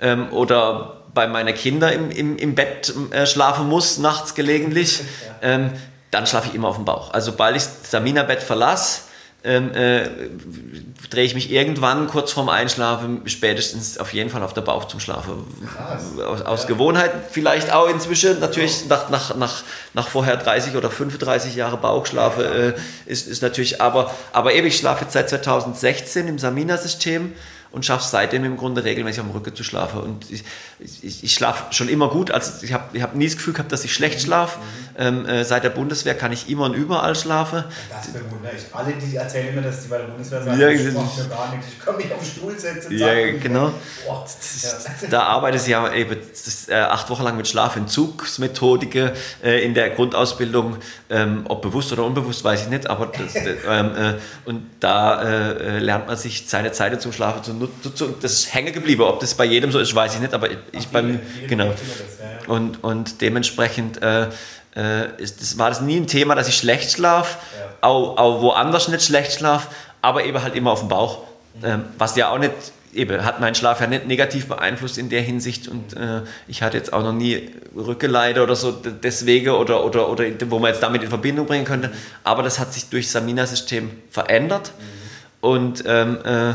ähm, oder bei meinen Kindern im, im, im Bett äh, schlafen muss, nachts gelegentlich, ja. ähm, dann schlafe ich immer auf dem Bauch. Also sobald ich das Samina-Bett verlasse, ähm, äh, drehe ich mich irgendwann kurz vorm Einschlafen, spätestens auf jeden Fall auf der Bauch zum Schlafen. Aus, aus ja. Gewohnheit vielleicht auch inzwischen, natürlich nach, nach, nach, nach vorher 30 oder 35 Jahre Bauchschlafe äh, ist, ist natürlich, aber, aber eben, ich schlafe jetzt seit 2016 im Samina-System und schaffe es seitdem im Grunde regelmäßig am Rücken zu schlafen. Und ich, ich, ich schlafe schon immer gut. Also ich habe ich hab nie das Gefühl gehabt, dass ich schlecht schlafe. Mhm. Ähm, äh, seit der Bundeswehr kann ich immer und überall schlafen. Das bewundere ich. Alle, die erzählen mir, dass die bei der Bundeswehr sagen, ja, ich mache mir gar nichts, ich kann mich auf den Stuhl setzen. Ja, genau. Boah, ja. Da arbeite ich ja eben das, äh, acht Wochen lang mit Schlafentzugsmethodiken äh, in der Grundausbildung. Ähm, ob bewusst oder unbewusst, weiß ich nicht. Aber das, ähm, äh, und da äh, lernt man sich seine Zeit zum Schlafen zu nutzen das ist hängen geblieben. Ob das bei jedem so ist, weiß ich nicht, aber ich beim genau. Und, und dementsprechend äh, ist, das war das nie ein Thema, dass ich schlecht schlaf, ja. auch, auch woanders nicht schlecht schlaf, aber eben halt immer auf dem Bauch. Mhm. Ähm, was ja auch nicht, eben, hat meinen Schlaf ja nicht negativ beeinflusst in der Hinsicht und äh, ich hatte jetzt auch noch nie Rückeleide oder so deswegen oder, oder, oder wo man jetzt damit in Verbindung bringen könnte, mhm. aber das hat sich durch Samina-System verändert mhm. und ähm, äh,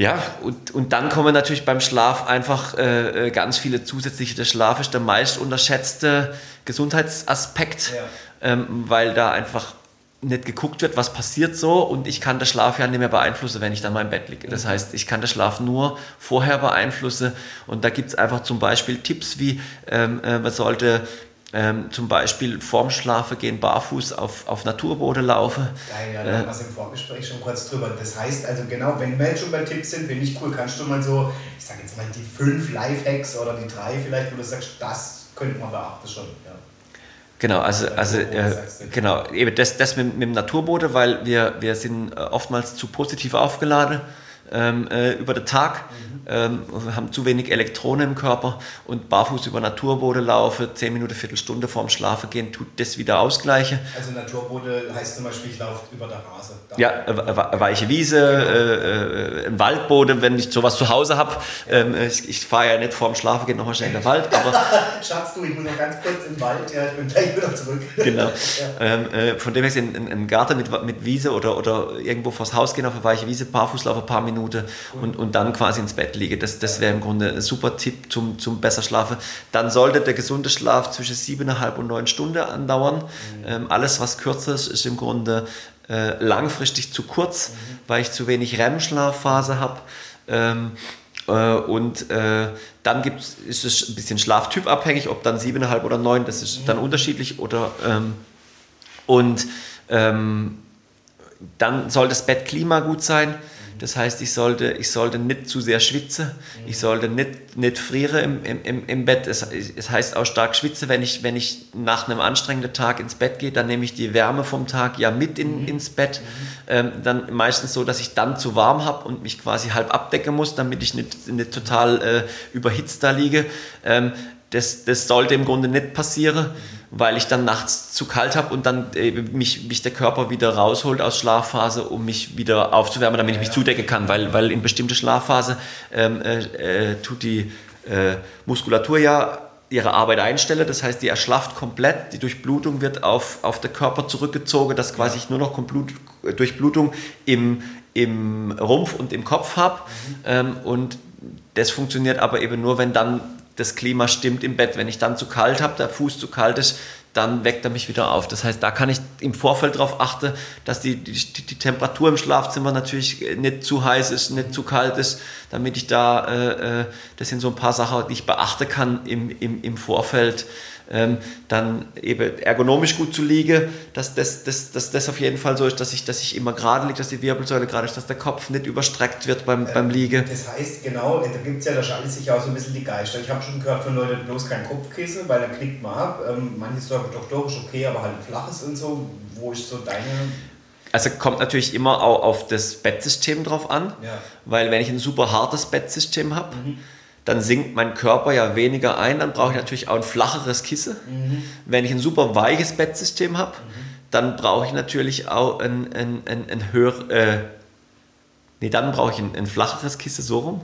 ja, und, und dann kommen natürlich beim Schlaf einfach äh, äh, ganz viele zusätzliche. Der Schlaf ist der meist unterschätzte Gesundheitsaspekt, ja. ähm, weil da einfach nicht geguckt wird, was passiert so und ich kann den Schlaf ja nicht mehr beeinflussen, wenn ich dann mal im Bett liege. Das mhm. heißt, ich kann den Schlaf nur vorher beeinflussen und da gibt es einfach zum Beispiel Tipps wie, ähm, äh, man sollte ähm, zum Beispiel vorm Schlafen gehen, barfuß auf, auf Naturboden laufen. Geil, ja, da äh, haben wir es im Vorgespräch schon kurz drüber. Das heißt also genau, wenn wir jetzt schon bei Tipps sind, finde ich cool, kannst du mal so, ich sage jetzt mal die fünf Lifehacks oder die drei vielleicht, wo du sagst, das könnte man beachten schon. Ja. Genau, also, also äh, genau, eben das, das mit, mit dem Naturboden, weil wir, wir sind äh, oftmals zu positiv aufgeladen ähm, äh, über den Tag. Mhm. ähm, haben zu wenig Elektronen im Körper und barfuß über Naturboden laufe, 10 Minuten, Viertelstunde vorm Schlafengehen, tut das wieder ausgleiche. Also Naturboden heißt zum Beispiel, ich laufe über der Rasen. Ja, äh, weiche Wiese, genau. äh, äh, ein Waldboden, wenn ich sowas zu Hause habe. Ähm, ich, ich fahre ja nicht vorm Schlafengehen nochmal schnell in den Wald. Aber Schatz, du, ich muss noch ganz kurz im Wald, ja, ich bin gleich wieder zurück. Genau. Ja. Ähm, äh, von dem her ist ein, Garten mit, mit Wiese oder, oder irgendwo vors Haus gehen auf eine weiche Wiese, barfuß laufen ein paar Minuten und, und dann quasi ins Bett liegen. Das, das wäre im Grunde ein super Tipp zum, zum besser schlafen. Dann sollte der gesunde Schlaf zwischen siebeneinhalb und neun Stunden andauern. Mhm. Ähm, alles, was kürzer ist, ist im Grunde äh, langfristig zu kurz, mhm. weil ich zu wenig REM-Schlafphase habe. Ähm, äh, und äh, dann gibt's, ist es ein bisschen schlaftypabhängig, ob dann siebeneinhalb oder neun, das ist mhm. dann unterschiedlich. Oder, ähm, und ähm, dann soll das Bettklima gut sein. Das heißt, ich sollte, ich sollte nicht zu sehr schwitzen, ich sollte nicht, nicht frieren im, im, im Bett. Es, es heißt auch stark schwitzen, wenn ich, wenn ich nach einem anstrengenden Tag ins Bett gehe, dann nehme ich die Wärme vom Tag ja mit in, mhm. ins Bett. Ähm, dann meistens so, dass ich dann zu warm habe und mich quasi halb abdecken muss, damit ich nicht, nicht total äh, überhitzt da liege. Ähm, das, das sollte im Grunde nicht passieren. Weil ich dann nachts zu kalt habe und dann äh, mich, mich der Körper wieder rausholt aus Schlafphase, um mich wieder aufzuwärmen, damit ich mich zudecken kann, weil, weil in bestimmte Schlafphase ähm, äh, äh, tut die äh, Muskulatur ja ihre Arbeit einstellen, das heißt, die erschlafft komplett, die Durchblutung wird auf, auf den Körper zurückgezogen, dass quasi ich nur noch Blut, Durchblutung im, im Rumpf und im Kopf habe mhm. ähm, und das funktioniert aber eben nur, wenn dann das Klima stimmt im Bett. Wenn ich dann zu kalt habe, der Fuß zu kalt ist, dann weckt er mich wieder auf. Das heißt, da kann ich im Vorfeld darauf achten, dass die, die, die, Temperatur im Schlafzimmer natürlich nicht zu heiß ist, nicht zu kalt ist, damit ich da, äh, äh das sind so ein paar Sachen, die ich beachten kann im, im, im Vorfeld ähm, dann eben ergonomisch gut zu liegen, dass das, das, das, das auf jeden Fall so ist, dass ich, dass ich immer gerade liege, dass die Wirbelsäule gerade ist, dass der Kopf nicht überstreckt wird beim, äh, beim Liegen. Das heißt, genau, da gibt es ja, da schaltet sich auch so ein bisschen die Geister. Ich habe schon gehört von Leuten, bloß kein Kopfkissen, weil dann klickt man ab. Ähm, manches doktorisch okay, aber halt flaches und so. Wo ist so deine also kommt natürlich immer auch auf das Bettsystem drauf an, ja. weil wenn ich ein super hartes Bettsystem habe, mhm dann sinkt mein Körper ja weniger ein, dann brauche ich natürlich auch ein flacheres Kissen. Mhm. Wenn ich ein super weiches Bettsystem habe, mhm. dann brauche ich natürlich auch ein, ein, ein, ein höher, äh, nee, dann brauche ich ein, ein flacheres Kissen so rum.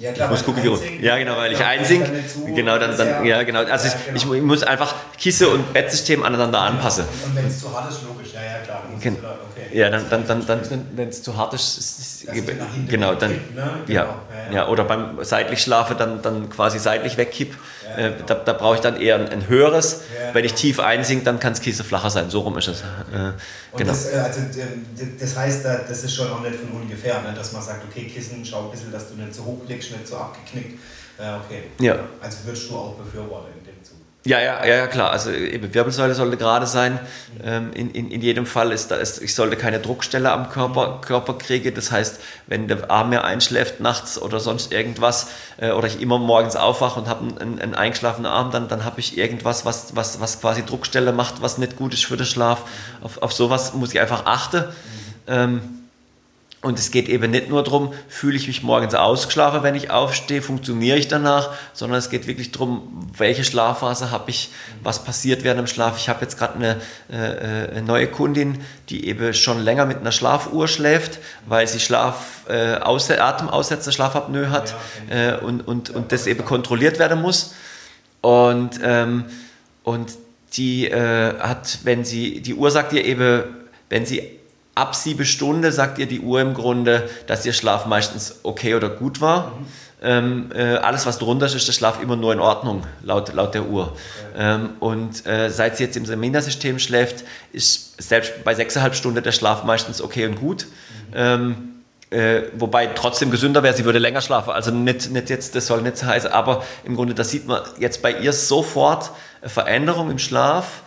Ja, klar, ich muss gucken, wie Ja, genau, weil ich einsink. Genau, dann, dann, ja, genau. Also ja, genau. Ich, ich, muss einfach Kisse und Bettsystem aneinander anpassen. Und wenn es zu hart ist, logisch, ja, ja, klar. Gen okay. Ja, dann, dann, dann, dann, wenn es zu hart ist, ist, genau, dann, kippt, ne? genau. Ja, ja, ja, oder beim seitlich schlafe, dann, dann quasi seitlich wegkipp. Äh, da, da brauche ich dann eher ein, ein höheres. wenn ich tief einsink, dann kann es Kissen flacher sein. So rum ist es. Äh, genau. Das, äh, also, das heißt, das ist schon auch nicht von ungefähr, ne? dass man sagt, okay, Kissen, schau ein bisschen, dass du nicht zu hoch liegst, nicht zu abgeknickt. Ja, okay. Ja. Also würdest du auch befürworten. Ja, ja, ja, klar. Also eben Wirbelsäule sollte gerade sein. Ähm, in, in, in jedem Fall ist da, ist, ich sollte keine Druckstelle am Körper, Körper kriegen. Das heißt, wenn der Arm mir einschläft nachts oder sonst irgendwas äh, oder ich immer morgens aufwache und habe einen, einen eingeschlafenen Arm, dann, dann habe ich irgendwas, was, was, was quasi Druckstelle macht, was nicht gut ist für den Schlaf. Auf, auf sowas muss ich einfach achten. Ähm, und es geht eben nicht nur darum, fühle ich mich morgens ausgeschlafen, wenn ich aufstehe, funktioniere ich danach, sondern es geht wirklich darum, welche Schlafphase habe ich, was passiert während dem Schlaf. Ich habe jetzt gerade eine, äh, eine, neue Kundin, die eben schon länger mit einer Schlafuhr schläft, weil sie Schlaf, äh, Atemaussetzer, Schlafapnoe hat äh, und, und, und das eben kontrolliert werden muss. Und, ähm, und die äh, hat, wenn sie, die Uhr sagt ihr eben, wenn sie ab sieben Stunden sagt ihr die Uhr im Grunde, dass ihr Schlaf meistens okay oder gut war. Ähm, äh, alles, was drunter ist, ist der Schlaf immer nur in Ordnung, laut, laut der Uhr. Ähm, und äh, seit sie jetzt im Seminar-System schläft, ist selbst bei sechseinhalb Stunden der Schlaf meistens okay und gut. Ähm, äh, wobei trotzdem gesünder wäre, sie würde länger schlafen. Also nicht, nicht jetzt, das soll nicht heißen, aber im Grunde, da sieht man jetzt bei ihr sofort Veränderung im Schlaf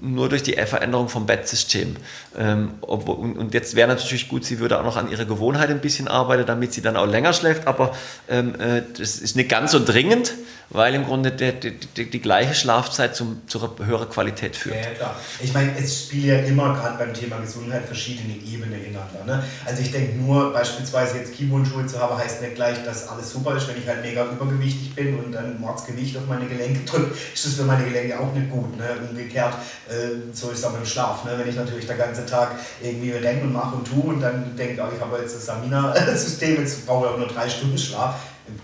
nur durch die Veränderung vom Bettsystem. Ähm, und jetzt wäre natürlich gut, sie würde auch noch an ihrer Gewohnheit ein bisschen arbeiten, damit sie dann auch länger schläft, aber ähm, äh, das ist nicht ganz so dringend, weil im Grunde die, die, die, die gleiche Schlafzeit zum, zu höherer Qualität führt. Ja, klar. Ich meine, es spielen ja immer gerade beim Thema Gesundheit verschiedene Ebenen ineinander. Ne? Also ich denke nur, beispielsweise jetzt Keyboard-Schuhe zu haben, heißt nicht gleich, dass alles super ist, wenn ich halt mega übergewichtig bin und dann Mordsgewicht auf meine Gelenke drücke, ist das für meine Gelenke auch nicht gut. Ne? Umgekehrt, äh, so ist es auch mit dem Schlaf. Ne? Wenn ich natürlich den ganzen Tag irgendwie renne und mache und tue und dann denke, oh, ich habe jetzt das Samina-System, jetzt brauche ich auch nur drei Stunden Schlaf,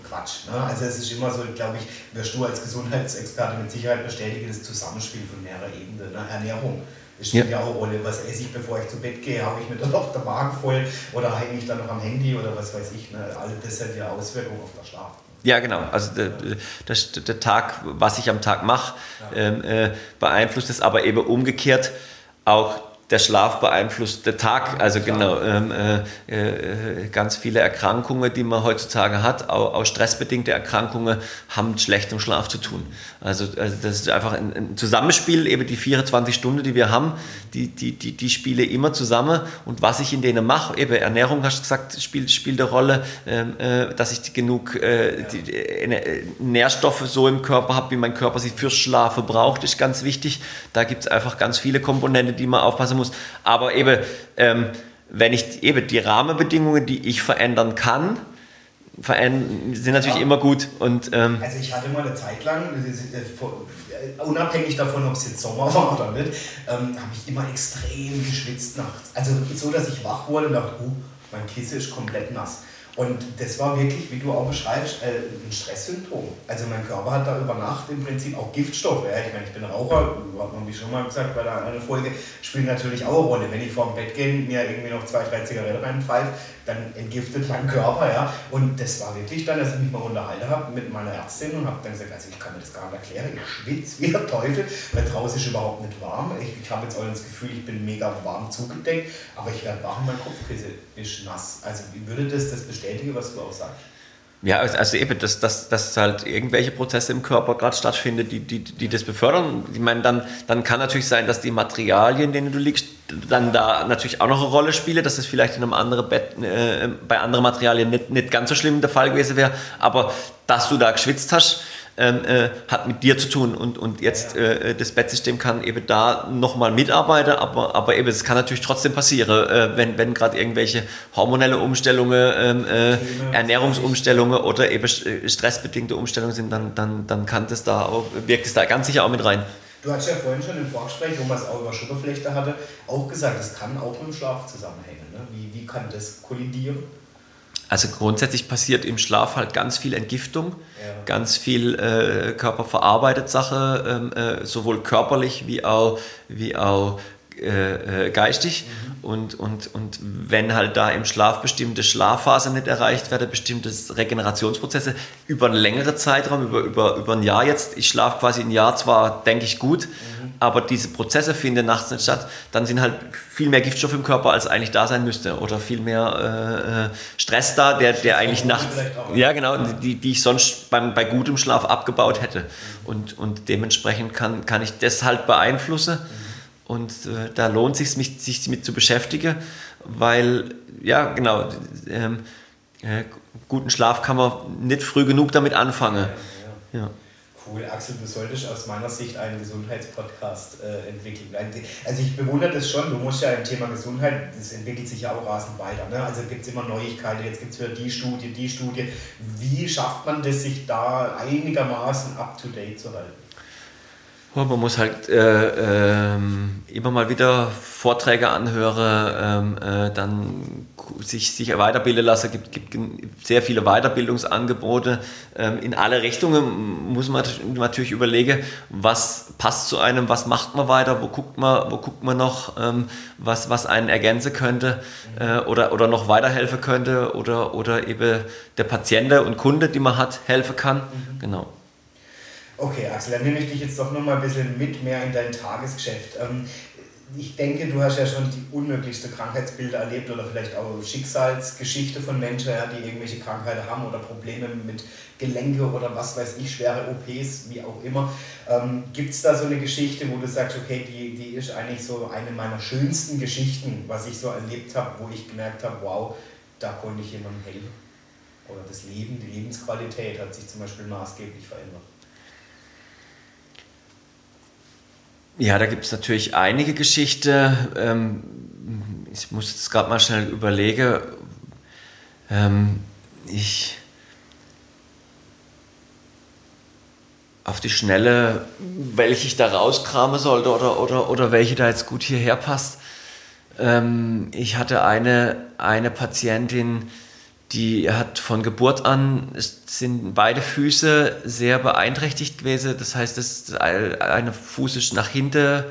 Quatsch. Ne? Also es ist immer so, glaube ich, wirst du als Gesundheitsexperte mit Sicherheit bestätigen, das Zusammenspiel von mehrerer Ebenen. Ne? Ernährung es spielt ja. ja auch eine Rolle. Was esse ich, bevor ich zu Bett gehe? Habe ich mir dann noch der Magen voll oder hänge ich dann noch am Handy oder was weiß ich? Ne? All das hat ja Auswirkungen auf den Schlaf. Ja, genau. Also der, der, der Tag, was ich am Tag mache, ähm, äh, beeinflusst es aber eben umgekehrt auch der Schlaf beeinflusst der Tag. Also genau, ähm, äh, äh, ganz viele Erkrankungen, die man heutzutage hat, auch, auch, stressbedingte Erkrankungen, haben mit schlechtem Schlaf zu tun. Also, also das ist einfach ein, ein, Zusammenspiel, eben die 24 Stunden, die wir haben, die, die, die, die spiele immer zusammen. Und was ich in denen mache, eben Ernährung, hast du gesagt, spielt, spielt eine Rolle, ähm, äh, dass ich genug äh, die, äh, Nährstoffe so im Körper habe, wie mein Körper sie fürs Schlafen braucht, ist ganz wichtig. Da gibt es einfach ganz viele Komponenten, die man aufpassen muss muss. Aber eben, ähm, wenn ich eben die Rahmenbedingungen, die ich verändern kann, verändern, sind natürlich ja. immer gut. Und, ähm, also ich hatte mal eine Zeit lang, äh, unabhängig davon, ob es jetzt Sommer war oder nicht, ähm, habe ich immer extrem geschwitzt nachts. Also so, dass ich wach wurde und dachte, uh, mein Kissen ist komplett nass. Und das war wirklich, wie du auch beschreibst, äh, ein Stresssymptom. Also mein Körper hat da über Nacht im Prinzip auch Giftstoffe. Ich meine, ich bin Raucher, wie schon mal gesagt bei der einen Folge, spielt natürlich auch eine Rolle. Wenn ich vor dem Bett gehe, mir irgendwie noch zwei, drei Zigaretten reinpfeife, dann entgiftet mein Körper. Ja. Und das war wirklich dann, dass ich mich mal unterhalten habe mit meiner Ärztin und habe dann gesagt, also ich kann mir das gar nicht erklären, ich schwitze wie der Teufel, weil draußen ist überhaupt nicht warm. Ich, ich habe jetzt auch das Gefühl, ich bin mega warm zugedeckt, aber ich werde und mein Kopfkissen ist nass. Also wie würde das das bestätigen, was du auch sagst? Ja, also, eben, dass, dass, dass halt irgendwelche Prozesse im Körper gerade stattfinden, die, die, die das befördern. Ich meine, dann, dann kann natürlich sein, dass die Materialien, in denen du liegst, dann da natürlich auch noch eine Rolle spielen, dass das vielleicht in einem anderen Bett, äh, bei anderen Materialien nicht, nicht ganz so schlimm der Fall gewesen wäre. Aber dass du da geschwitzt hast, ähm, äh, hat mit dir zu tun und, und jetzt äh, das Bettsystem kann eben da nochmal mitarbeiten, aber, aber eben es kann natürlich trotzdem passieren, äh, wenn, wenn gerade irgendwelche hormonelle Umstellungen, ähm, äh, Ernährungsumstellungen oder eben äh, stressbedingte Umstellungen sind, dann, dann, dann kann das da auch, wirkt es da ganz sicher auch mit rein. Du hast ja vorhin schon im Vorgespräch, wo man es auch über Schupperflechte hatte, auch gesagt, es kann auch mit dem Schlaf zusammenhängen. Ne? Wie, wie kann das kollidieren? Also grundsätzlich passiert im Schlaf halt ganz viel Entgiftung, ja. ganz viel äh, körperverarbeitet Sache, ähm, äh, sowohl körperlich wie auch, wie auch äh, äh geistig. Mhm. Und, und, und wenn halt da im Schlaf bestimmte Schlafphasen nicht erreicht werden, bestimmte Regenerationsprozesse über einen längeren Zeitraum, über, über, über ein Jahr jetzt, ich schlafe quasi ein Jahr zwar, denke ich, gut, mhm. aber diese Prozesse finden nachts nicht statt, dann sind halt viel mehr Giftstoffe im Körper, als eigentlich da sein müsste. Oder viel mehr äh, Stress da, der, der eigentlich nachts, ja genau, die, die ich sonst beim, bei gutem Schlaf abgebaut hätte. Und, und dementsprechend kann, kann ich das halt beeinflussen. Mhm und äh, da lohnt es sich, sich mit zu beschäftigen, weil, ja, genau, ähm, äh, guten Schlaf kann man nicht früh genug damit anfangen. Ja, ja. Cool, Axel, du solltest aus meiner Sicht einen Gesundheitspodcast äh, entwickeln. Also ich bewundere das schon, du musst ja im Thema Gesundheit, das entwickelt sich ja auch rasend weiter. Ne? Also gibt es immer Neuigkeiten, jetzt gibt es wieder die Studie, die Studie. Wie schafft man das, sich da einigermaßen up-to-date zu halten? Oh, man muss halt äh, äh, immer mal wieder Vorträge anhören, äh, äh, dann sich, sich weiterbilden lassen. Es gibt, gibt sehr viele Weiterbildungsangebote. Ähm, in alle Richtungen muss man natürlich überlegen, was passt zu einem, was macht man weiter, wo guckt man, wo guckt man noch, ähm, was, was einen ergänzen könnte äh, oder, oder noch weiterhelfen könnte oder, oder eben der Patient und Kunde, die man hat, helfen kann. Mhm. Genau. Okay, Axel, dann nehme ich dich jetzt doch noch mal ein bisschen mit mehr in dein Tagesgeschäft. Ähm, ich denke, du hast ja schon die unmöglichste Krankheitsbilder erlebt oder vielleicht auch Schicksalsgeschichte von Menschen, die irgendwelche Krankheiten haben oder Probleme mit Gelenke oder was weiß ich, schwere OPs, wie auch immer. Ähm, Gibt es da so eine Geschichte, wo du sagst, okay, die, die ist eigentlich so eine meiner schönsten Geschichten, was ich so erlebt habe, wo ich gemerkt habe, wow, da konnte ich jemandem helfen. Oder das Leben, die Lebensqualität hat sich zum Beispiel maßgeblich verändert. Ja, da gibt es natürlich einige Geschichten. Ähm, ich muss jetzt gerade mal schnell überlegen. Ähm, ich auf die Schnelle, welche ich da rauskramen sollte oder, oder, oder welche da jetzt gut hierher passt. Ähm, ich hatte eine, eine Patientin, die hat von Geburt an, sind beide Füße sehr beeinträchtigt gewesen. Das heißt, das eine Fuß ist nach hinten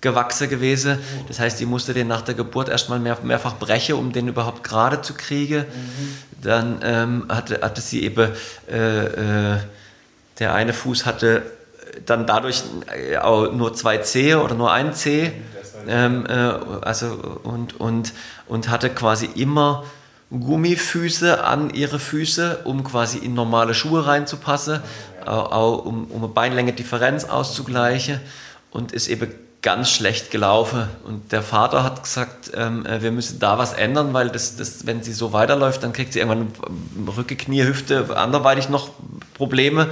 gewachsen gewesen. Das heißt, die musste den nach der Geburt erstmal mehr, mehrfach brechen, um den überhaupt gerade zu kriegen. Mhm. Dann ähm, hatte, hatte sie eben, äh, äh, der eine Fuß hatte dann dadurch auch nur zwei Zehe oder nur ein Zeh. Ähm, äh, also, und, und, und hatte quasi immer Gummifüße an ihre Füße, um quasi in normale Schuhe reinzupassen, auch, um, um eine Beinlänge-Differenz auszugleichen und ist eben ganz schlecht gelaufen. Und der Vater hat gesagt, ähm, äh, wir müssen da was ändern, weil das, das, wenn sie so weiterläuft, dann kriegt sie irgendwann Rücke, Knie, Hüfte, anderweitig noch Probleme.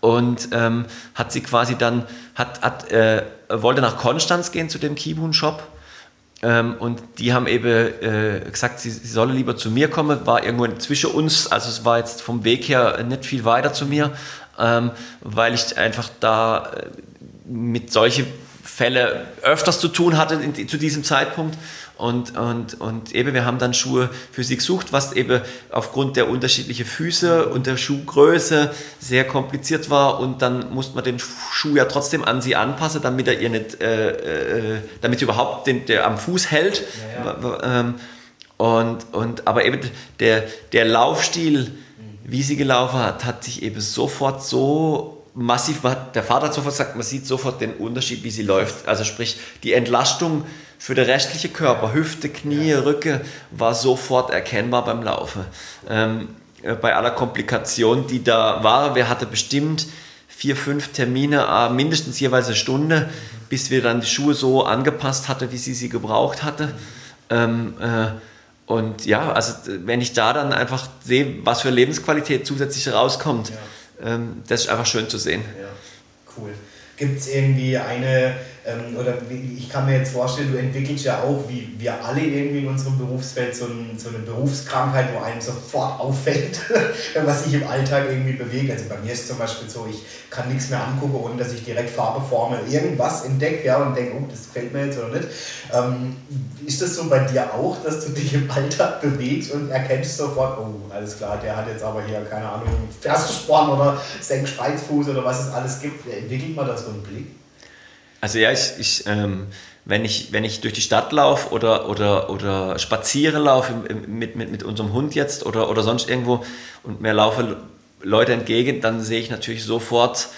Und ähm, hat sie quasi dann, hat, hat, äh, wollte nach Konstanz gehen zu dem Kibun-Shop ähm, und die haben eben äh, gesagt, sie, sie solle lieber zu mir kommen, war irgendwo zwischen uns, also es war jetzt vom Weg her nicht viel weiter zu mir, ähm, weil ich einfach da äh, mit solchen Fällen öfters zu tun hatte in, zu diesem Zeitpunkt und, und, und eben, wir haben dann Schuhe für sie gesucht, was eben aufgrund der unterschiedlichen Füße und der Schuhgröße sehr kompliziert war. Und dann musste man den Schuh ja trotzdem an sie anpassen, damit er ihr nicht, äh, äh, damit sie überhaupt den, der am Fuß hält. Ja, ja. Ähm, und, und, aber eben der, der Laufstil, wie sie gelaufen hat, hat sich eben sofort so massiv, der Vater hat sofort gesagt, man sieht sofort den Unterschied, wie sie läuft. Also sprich, die Entlastung für den restlichen Körper, Hüfte, Knie, Rücke, war sofort erkennbar beim Laufen. Ähm, äh, bei aller Komplikation, die da war, wir hatten bestimmt vier, fünf Termine, äh, mindestens jeweils eine Stunde, bis wir dann die Schuhe so angepasst hatten, wie sie sie gebraucht hatte. Ähm, äh, und ja, also wenn ich da dann einfach sehe, was für Lebensqualität zusätzlich rauskommt, ja. Ähm, das ist einfach schön zu sehen. Ja, cool. Gibt es irgendwie eine ähm, oder ich kann mir jetzt vorstellen, du entwickelst ja auch, wie wir alle irgendwie in unserem Berufsfeld, so, ein, so eine Berufskrankheit, wo einem sofort auffällt, was sich im Alltag irgendwie bewegt. Also bei mir ist zum Beispiel so, ich kann nichts mehr angucken, ohne dass ich direkt Farbe, Formel, irgendwas entdecke ja, und denke, oh, das gefällt mir jetzt oder nicht. Ähm, ist das so bei dir auch, dass du dich im Alltag bewegst und erkennst sofort, oh, alles klar, der hat jetzt aber hier, keine Ahnung, Fersensporn oder Senkspreizfuß oder was es alles gibt. Entwickelt man da so einen Blick? Also ja, ich, ich ähm, wenn, ich, wenn ich durch die Stadt laufe oder, oder, oder spaziere laufe mit, mit, mit unserem Hund jetzt oder, oder sonst irgendwo und mir laufen Leute entgegen, dann sehe ich natürlich sofort,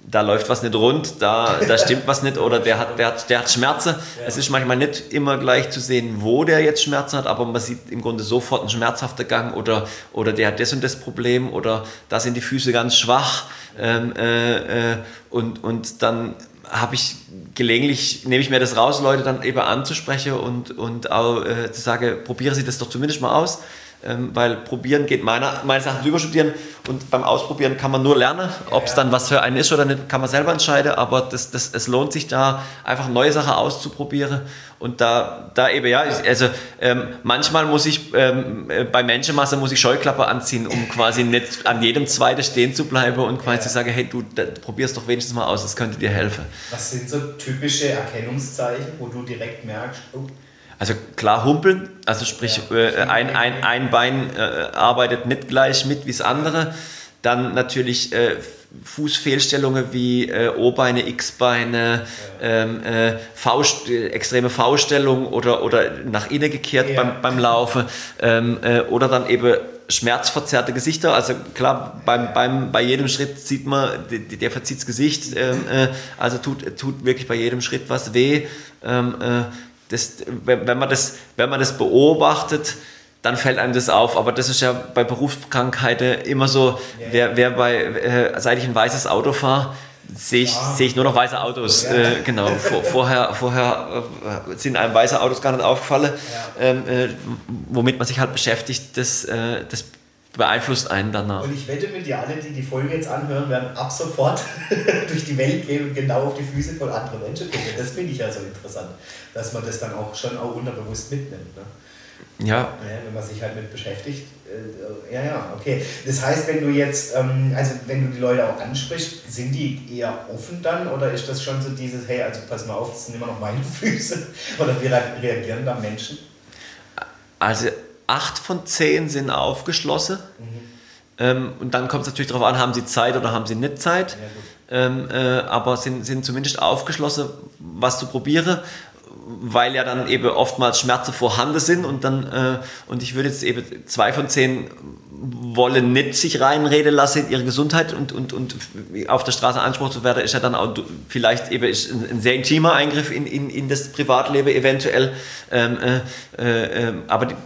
da läuft was nicht rund, da, da stimmt was nicht oder der hat, der hat, der hat Schmerzen. Ja. Es ist manchmal nicht immer gleich zu sehen, wo der jetzt Schmerzen hat, aber man sieht im Grunde sofort einen schmerzhaften Gang oder, oder der hat das und das Problem oder da sind die Füße ganz schwach ähm, äh, äh, und, und dann habe ich gelegentlich, nehme ich mir das raus, Leute dann eben anzusprechen und, und auch äh, zu sagen, probieren Sie das doch zumindest mal aus. Ähm, weil probieren geht meiner, meines Erachtens überstudieren und beim Ausprobieren kann man nur lernen. Ob es dann was für einen ist oder nicht, kann man selber entscheiden, aber das, das, es lohnt sich da einfach neue Sachen auszuprobieren und da, da eben, ja, also ähm, manchmal muss ich ähm, äh, bei Menschenmasse muss ich Scheuklappe anziehen, um quasi nicht an jedem Zweite stehen zu bleiben und quasi zu sagen, hey, du probierst doch wenigstens mal aus, das könnte dir helfen. Was sind so typische Erkennungszeichen, wo du direkt merkst, oh, also klar humpeln, also sprich ja, äh, ein, ein, ein Bein äh, arbeitet nicht gleich mit wie das andere. Dann natürlich äh, Fußfehlstellungen wie äh, O-Beine, X-Beine, ähm, äh, extreme V-Stellung oder, oder nach innen gekehrt ja. beim, beim Laufen ähm, äh, oder dann eben schmerzverzerrte Gesichter. Also klar, beim, beim, bei jedem Schritt sieht man, der verzieht das Gesicht. Ähm, äh, also tut, tut wirklich bei jedem Schritt was weh. Das, wenn, man das, wenn man das beobachtet, dann fällt einem das auf. Aber das ist ja bei Berufskrankheiten immer so, wer, wer bei, äh, seit ich ein weißes Auto fahre, sehe ich, ja. seh ich nur noch weiße Autos. Ja. Äh, genau. Vor, vorher vorher äh, sind einem weiße Autos gar nicht aufgefallen. Ja. Ähm, äh, womit man sich halt beschäftigt, das, äh, das beeinflusst einen danach. Und ich wette mit dir, alle, die die Folge jetzt anhören, werden ab sofort durch die Welt gehen und genau auf die Füße von anderen Menschen gucken. Das finde ich ja so interessant, dass man das dann auch schon auch unterbewusst mitnimmt. Ne? Ja. ja. Wenn man sich halt mit beschäftigt. Äh, ja, ja, okay. Das heißt, wenn du jetzt, ähm, also wenn du die Leute auch ansprichst, sind die eher offen dann oder ist das schon so dieses, hey, also pass mal auf, das sind immer noch meine Füße? Oder wie reagieren da Menschen? Also acht von zehn sind aufgeschlossen. Mhm. Ähm, und dann kommt es natürlich darauf an, haben sie Zeit oder haben sie nicht Zeit. Ja, ähm, äh, aber sind, sind zumindest aufgeschlossen, was zu probieren weil ja dann eben oftmals Schmerzen vorhanden sind und dann äh, und ich würde jetzt eben zwei von zehn wollen nicht sich reinreden lassen in ihre Gesundheit und, und, und auf der Straße Anspruch zu werden, ist ja dann auch vielleicht eben ein, sehr intimer Eingriff in, in, in das Privatleben eventuell. Ähm, äh, äh, ähm, aber die,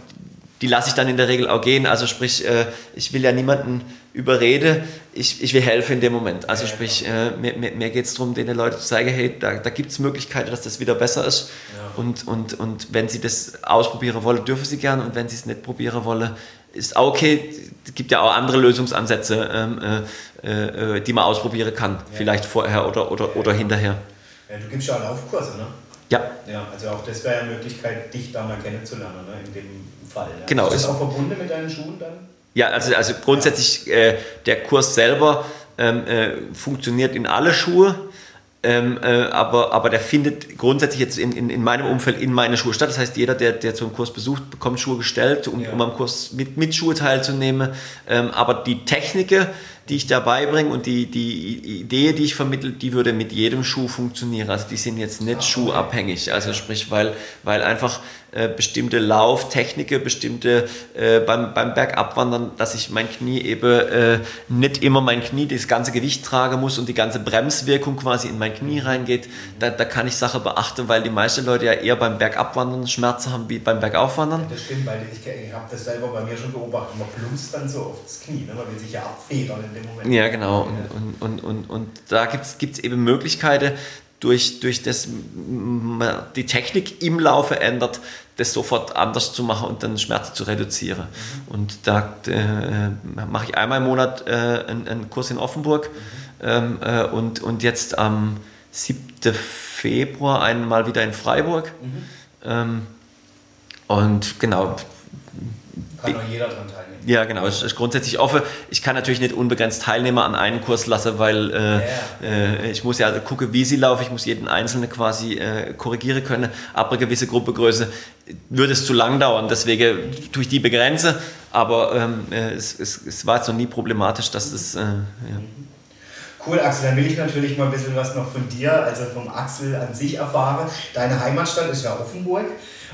die lasse ich dann in der Regel auch gehen. Also sprich, äh, ich will ja niemanden überreden, ich, ich will helfen in dem Moment. Also ja, sprich, äh, mir, mir geht es darum, den Leuten zu zeigen, hey, da, da gibt es Möglichkeiten, dass das wieder besser ist. Ja. Und, und, und wenn sie das ausprobieren wollen, dürfen sie gerne. Und wenn sie es nicht probieren wollen, ist auch okay. Es gibt ja auch andere Lösungsansätze, ähm, äh, äh, die man ausprobieren kann. Ja. Vielleicht vorher oder, oder, oder hinterher. du gibst ja auch Laufkurse, ne? Ja. Ja, also auch das wäre ja eine Möglichkeit, dich da mal kennenzulernen, ne? in dem Fall. Ja. Genau. Ist das auch verbunden mit deinen Schuhen dann? Ja, also, also grundsätzlich äh, der Kurs selber ähm, äh, funktioniert in alle Schuhe. Ähm, äh, aber, aber der findet grundsätzlich jetzt in, in, in meinem Umfeld in meine Schuhe statt. Das heißt, jeder, der, der so einen Kurs besucht, bekommt Schuhe gestellt, um, ja. um am Kurs mit, mit Schuhe teilzunehmen. Ähm, aber die Techniken, die ich da beibringe und die, die Idee, die ich vermittle, die würde mit jedem Schuh funktionieren. Also die sind jetzt nicht ah, schuhabhängig. Also sprich, weil, weil einfach äh, bestimmte Lauftechniken, bestimmte äh, beim, beim Bergabwandern, dass ich mein Knie eben äh, nicht immer mein Knie das ganze Gewicht tragen muss und die ganze Bremswirkung quasi in mein Knie reingeht. Da, da kann ich Sachen beachten, weil die meisten Leute ja eher beim Bergabwandern Schmerzen haben wie beim Bergaufwandern. Ja, das stimmt, weil ich, ich habe das selber bei mir schon beobachtet. Man plumpst dann so aufs Knie, ne? man will sich ja abfedern in dem Moment. Ja, genau. Und, und, und, und, und da gibt es eben Möglichkeiten, durch, durch das die Technik im Laufe ändert, das sofort anders zu machen und dann Schmerzen zu reduzieren. Mhm. Und da äh, mache ich einmal im Monat äh, einen, einen, Kurs in Offenburg mhm. ähm, äh, und, und jetzt am 7. Februar einmal wieder in Freiburg. Mhm. Ähm, und genau. Kann auch jeder dran teilnehmen. Ja, genau, es ist grundsätzlich offen. Ich kann natürlich nicht unbegrenzt Teilnehmer an einen Kurs lassen, weil äh, äh, ich muss ja gucken, wie sie laufen. Ich muss jeden Einzelnen quasi äh, korrigieren können. Ab einer gewissen Gruppegröße würde es zu lang dauern. Deswegen tue ich die begrenzen. Aber ähm, äh, es, es, es, war jetzt noch nie problematisch, dass das. Äh, ja. Cool, Axel, dann will ich natürlich mal ein bisschen was noch von dir, also vom Axel an sich erfahren. Deine Heimatstadt ist ja Offenburg.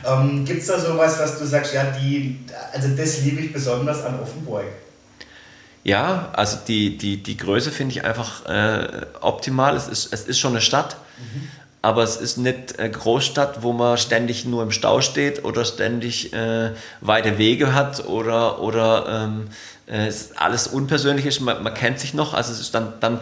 Ähm, Gibt es da sowas, was du sagst, ja, die, also das liebe ich besonders an Offenburg? Ja, also die, die, die Größe finde ich einfach äh, optimal. Es ist, es ist schon eine Stadt, mhm. aber es ist nicht eine Großstadt, wo man ständig nur im Stau steht oder ständig äh, weite Wege hat oder, oder ähm, äh, alles unpersönlich ist, man, man, kennt sich noch. Also es ist dann, dann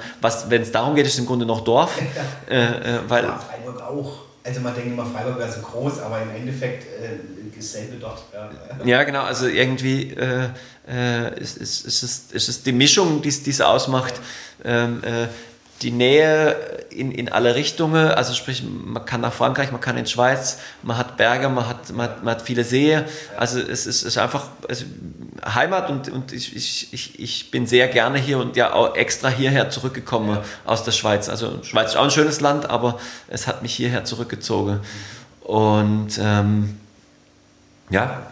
wenn es darum geht, ist es im Grunde noch Dorf. Äh, äh, weil, ja, Freiburg auch also man denkt immer, Freiburg wäre so groß, aber im Endeffekt äh, dasselbe dort. Ja. ja, genau, also irgendwie äh, äh, ist, ist, ist, es, ist die Mischung, die es ausmacht. Ähm, äh, die Nähe in, in alle Richtungen, also sprich, man kann nach Frankreich, man kann in die Schweiz, man hat Berge, man hat, man hat, man hat viele Seen, also es ist, ist einfach also Heimat und, und ich, ich, ich, ich bin sehr gerne hier und ja auch extra hierher zurückgekommen ja. aus der Schweiz. Also Schweiz ist auch ein schönes Land, aber es hat mich hierher zurückgezogen. Und ähm, ja,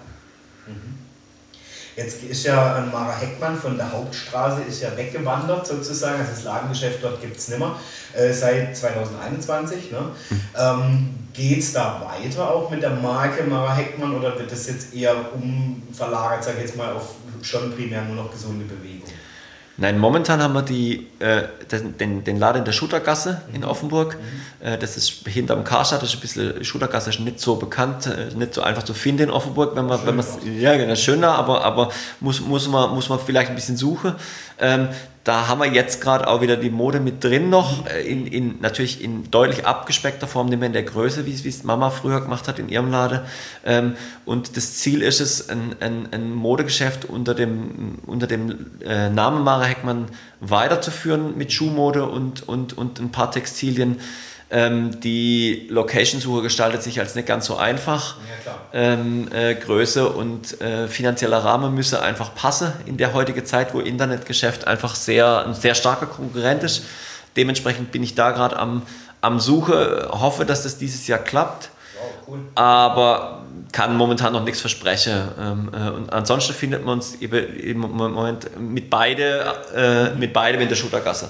Jetzt ist ja Mara Heckmann von der Hauptstraße ist ja weggewandert sozusagen. Also das Ladengeschäft dort gibt es nicht mehr äh, seit 2021. Ne? Mhm. Ähm, Geht es da weiter auch mit der Marke Mara Heckmann oder wird das jetzt eher umverlagert, sage ich jetzt mal, auf schon primär nur noch gesunde Bewegung. Nein, momentan haben wir die, äh, den, den, den Laden in der Schuttergasse in mhm. Offenburg. Mhm. Äh, das ist hinterm Karstadt, das ist ein bisschen, Schuttergasse ist nicht so bekannt, äh, nicht so einfach zu finden in Offenburg, wenn man, wenn ja, genau, schöner, aber, aber muss, muss, man, muss man vielleicht ein bisschen suchen. Ähm, da haben wir jetzt gerade auch wieder die Mode mit drin noch, äh, in, in, natürlich in deutlich abgespeckter Form, nicht mehr in der Größe, wie es Mama früher gemacht hat in ihrem Laden. Ähm, und das Ziel ist es, ein, ein, ein Modegeschäft unter dem, unter dem äh, Namen Mara Heckmann weiterzuführen mit Schuhmode und, und, und ein paar Textilien. Ähm, die Location-Suche gestaltet sich als nicht ganz so einfach. Ja, ähm, äh, Größe und äh, finanzieller Rahmen müsse einfach passen in der heutigen Zeit, wo Internetgeschäft einfach sehr, ein sehr starker Konkurrent ist. Dementsprechend bin ich da gerade am, am Suche, hoffe, dass das dieses Jahr klappt. Wow, cool. Aber kann momentan noch nichts versprechen. Ähm, äh, und ansonsten findet man uns im Moment mit beide, äh, mit beidem in der Schuttergasse.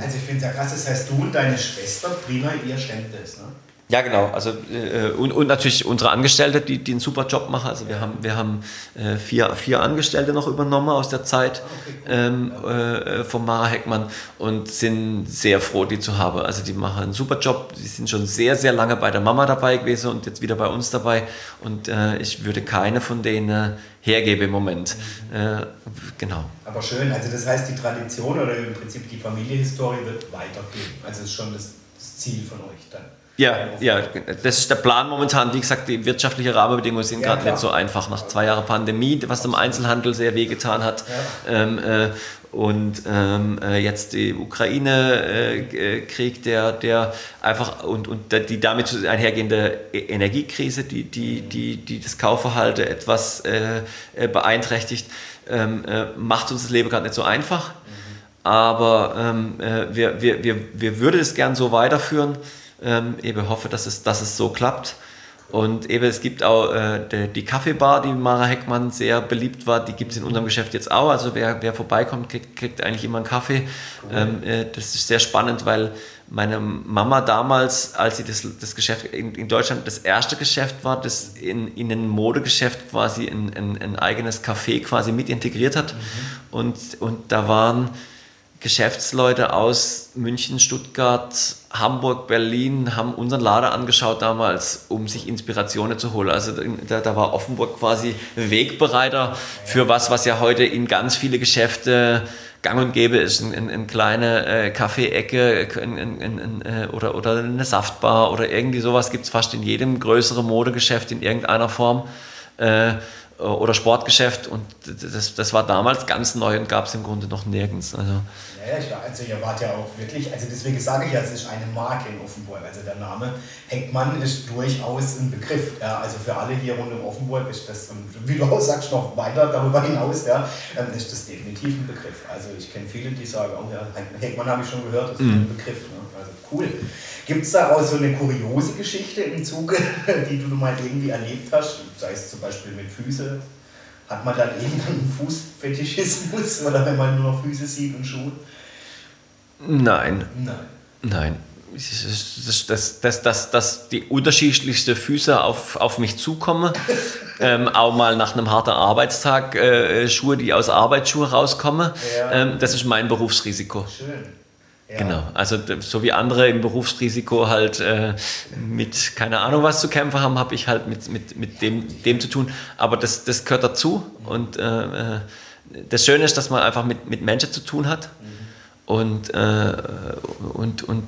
Also ich finde es ja krass, das heißt, du und deine Schwester, prima, ihr stemmt das, ne? Ja, genau. Also, äh, und, und natürlich unsere Angestellte, die, die einen super Job machen. Also wir haben, wir haben äh, vier, vier Angestellte noch übernommen aus der Zeit ähm, äh, von Mara Heckmann und sind sehr froh, die zu haben. Also die machen einen super Job. Die sind schon sehr, sehr lange bei der Mama dabei gewesen und jetzt wieder bei uns dabei. Und äh, ich würde keine von denen hergeben im Moment. Mhm. Äh, genau. Aber schön. Also das heißt, die Tradition oder im Prinzip die Familienhistorie wird weitergehen. Also das ist schon das, das Ziel von euch dann. Ja, ja, das ist der Plan momentan. Wie gesagt, die wirtschaftlichen Rahmenbedingungen sind ja, gerade nicht so einfach. Nach zwei Jahren Pandemie, was dem Einzelhandel sehr wehgetan hat. Ja. Ähm, äh, und ähm, äh, jetzt die Ukraine-Krieg, äh, der, der einfach und, und die damit einhergehende e-, Energiekrise, die, die, die, die das Kaufverhalten etwas äh, äh beeinträchtigt, ähm, äh, macht uns das Leben gerade nicht so einfach. Mhm. Aber ähm, wir, wir, wir, wir würden es gern so weiterführen ähm, eben hoffe, dass es, dass es so klappt. Und eben, es gibt auch äh, die, die, Kaffeebar, die Mara Heckmann sehr beliebt war, die gibt es in unserem Geschäft jetzt auch. Also wer, wer vorbeikommt, kriegt, kriegt eigentlich immer einen Kaffee. Ähm, äh, das ist sehr spannend, weil meine Mama damals, als sie das, das Geschäft in, in Deutschland das erste Geschäft war, das in, in ein Modegeschäft quasi ein, ein, ein eigenes Café quasi mit integriert hat. Mhm. Und, und da waren Geschäftsleute aus München, Stuttgart, Hamburg, Berlin haben unseren Lader angeschaut damals, um sich Inspirationen zu holen. Also da, da war Offenburg quasi Wegbereiter für was, was ja heute in ganz viele Geschäfte gang und gäbe ist. Eine ein, ein kleine äh, Kaffeeecke äh, oder, oder eine Saftbar oder irgendwie sowas gibt es fast in jedem größeren Modegeschäft in irgendeiner Form. Äh, oder Sportgeschäft und das, das war damals ganz neu und gab es im Grunde noch nirgends. Also, ja, war, also ihr wart ja auch wirklich, also deswegen sage ich ja, es ist eine Marke in Offenburg. Also der Name Heckmann ist durchaus ein Begriff. Ja, also für alle hier rund um Offenburg ist das, und wie du auch sagst, noch weiter darüber hinaus, ja, ähm, ist das definitiv ein Begriff. Also ich kenne viele, die sagen, oh ja, Heckmann habe ich schon gehört, das ist mhm. ein Begriff. Ne? Also cool. Gibt es daraus so eine kuriose Geschichte im Zuge, die du mal irgendwie erlebt hast? Sei es zum Beispiel mit Füßen? Hat man dann irgendeinen Fußfetischismus oder wenn man nur noch Füße sieht und Schuhe? Nein. Nein. Nein. Dass, dass, dass, dass, dass die unterschiedlichsten Füße auf, auf mich zukommen. ähm, auch mal nach einem harten Arbeitstag äh, Schuhe, die aus Arbeitsschuhe rauskommen. Ja. Ähm, das ist mein Berufsrisiko. Schön. Ja. Genau, also so wie andere im Berufsrisiko halt äh, mit keine Ahnung was zu kämpfen haben, habe ich halt mit, mit, mit dem, dem zu tun. Aber das, das gehört dazu und äh, äh das Schöne ist, dass man einfach mit, mit Menschen zu tun hat. Mhm. Und, äh, und, und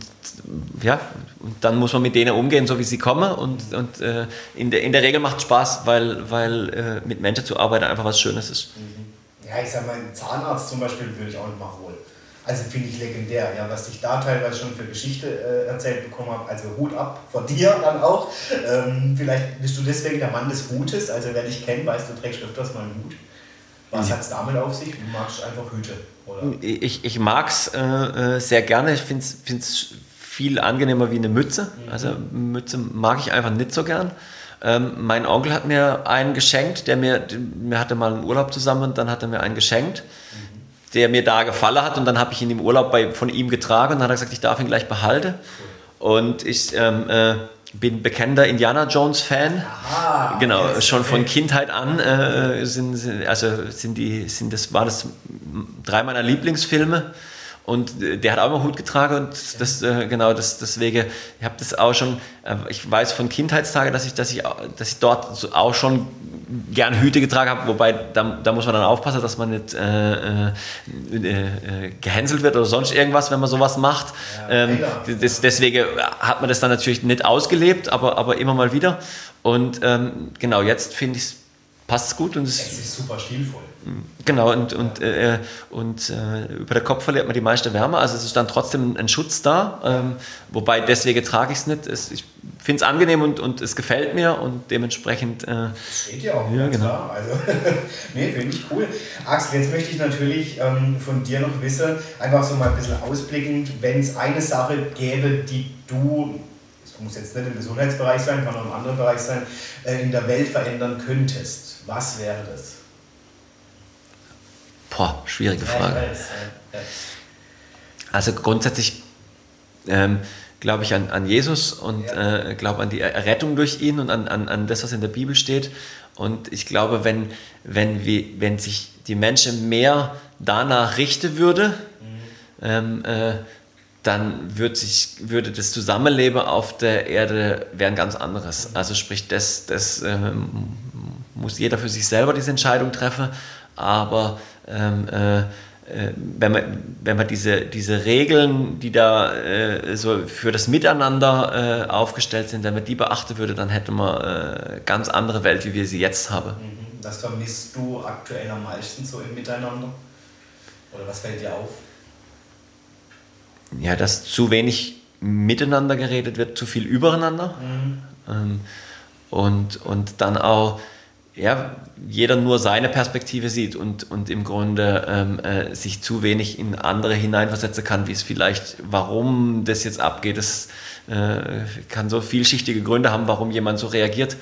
ja, und dann muss man mit denen umgehen, so wie sie kommen. Und, und äh, in, der, in der Regel macht es Spaß, weil, weil äh, mit Menschen zu arbeiten einfach was Schönes ist. Mhm. Ja, ich sag mal, einen Zahnarzt zum Beispiel würde ich auch nicht mal holen. Also finde ich legendär, ja, was ich da teilweise schon für Geschichte äh, erzählt bekommen habe. Also Hut ab vor dir dann auch. Ähm, vielleicht bist du deswegen der Mann des Hutes. Also wer dich kennt, weißt du, trägst öfters mal einen Hut. Was hat es damit auf sich? Du magst einfach Hüte, oder? Ich, ich mag es äh, äh, sehr gerne. Ich finde es viel angenehmer wie eine Mütze. Mhm. Also Mütze mag ich einfach nicht so gern. Ähm, mein Onkel hat mir einen geschenkt, der mir, mir hatte mal einen Urlaub zusammen und dann hat er mir einen geschenkt. Mhm der mir da gefallen hat und dann habe ich ihn im Urlaub bei, von ihm getragen und dann hat er gesagt, ich darf ihn gleich behalten. Und ich ähm, äh, bin bekennender Indiana Jones Fan. Aha, genau, yes, schon okay. von Kindheit an äh, sind, sind, also sind die, sind das, war das drei meiner Lieblingsfilme. Und äh, der hat auch immer Hut getragen und das, äh, genau, das, deswegen, ich habe das auch schon, äh, ich weiß von Kindheitstage, dass ich, dass ich, dass ich dort auch schon gern Hüte getragen habe, wobei da, da muss man dann aufpassen, dass man nicht äh, äh, äh, gehänselt wird oder sonst irgendwas, wenn man sowas macht. Ja, ähm, das, deswegen hat man das dann natürlich nicht ausgelebt, aber, aber immer mal wieder. Und ähm, genau, jetzt finde ich es passt gut und es Es ist super stilvoll. Genau, und, und, äh, und äh, über den Kopf verliert man die meiste Wärme. Also es ist dann trotzdem ein Schutz da. Ähm, wobei deswegen trage ich es nicht. Es, ich finde es angenehm und, und es gefällt mir und dementsprechend. Äh, Steht ja auch, Ja, genau. klar. Also, nee, finde ich cool. Axel, jetzt möchte ich natürlich ähm, von dir noch wissen, einfach so mal ein bisschen ausblickend, wenn es eine Sache gäbe, die du, es muss jetzt nicht im Gesundheitsbereich sein, kann auch im anderen Bereich sein, äh, in der Welt verändern könntest, was wäre das? Boah, schwierige Frage. Also grundsätzlich ähm, glaube ich an, an Jesus und Ja. äh, glaube an die Errettung durch ihn und an, an, an das, was in der Bibel steht. Und ich glaube, wenn, wenn, wir, wenn sich die Menschen mehr danach richten würde, ähm, äh, dann wird sich, würde das Zusammenleben auf der Erde wäre ein ganz anderes. Also sprich, das, das ähm, muss jeder für sich selber diese Entscheidung treffen, aber ähm, äh, äh, wenn man, wenn man diese, diese Regeln, die da äh, so für das Miteinander äh, aufgestellt sind, wenn man die beachten würde, dann hätte man äh, ganz andere Welt, wie wir sie jetzt haben. Mhm. Was vermisst du aktuell am meisten so im Miteinander? Oder was fällt dir auf? Ja, dass zu wenig miteinander geredet wird, zu viel übereinander. Ähm, und, und dann auch, ja, jeder nur seine Perspektive sieht und, und im Grunde ähm, äh, sich zu wenig in andere hineinversetzen kann, wie es vielleicht, warum das jetzt abgeht. Das äh, kann so vielschichtige Gründe haben, warum jemand so reagiert.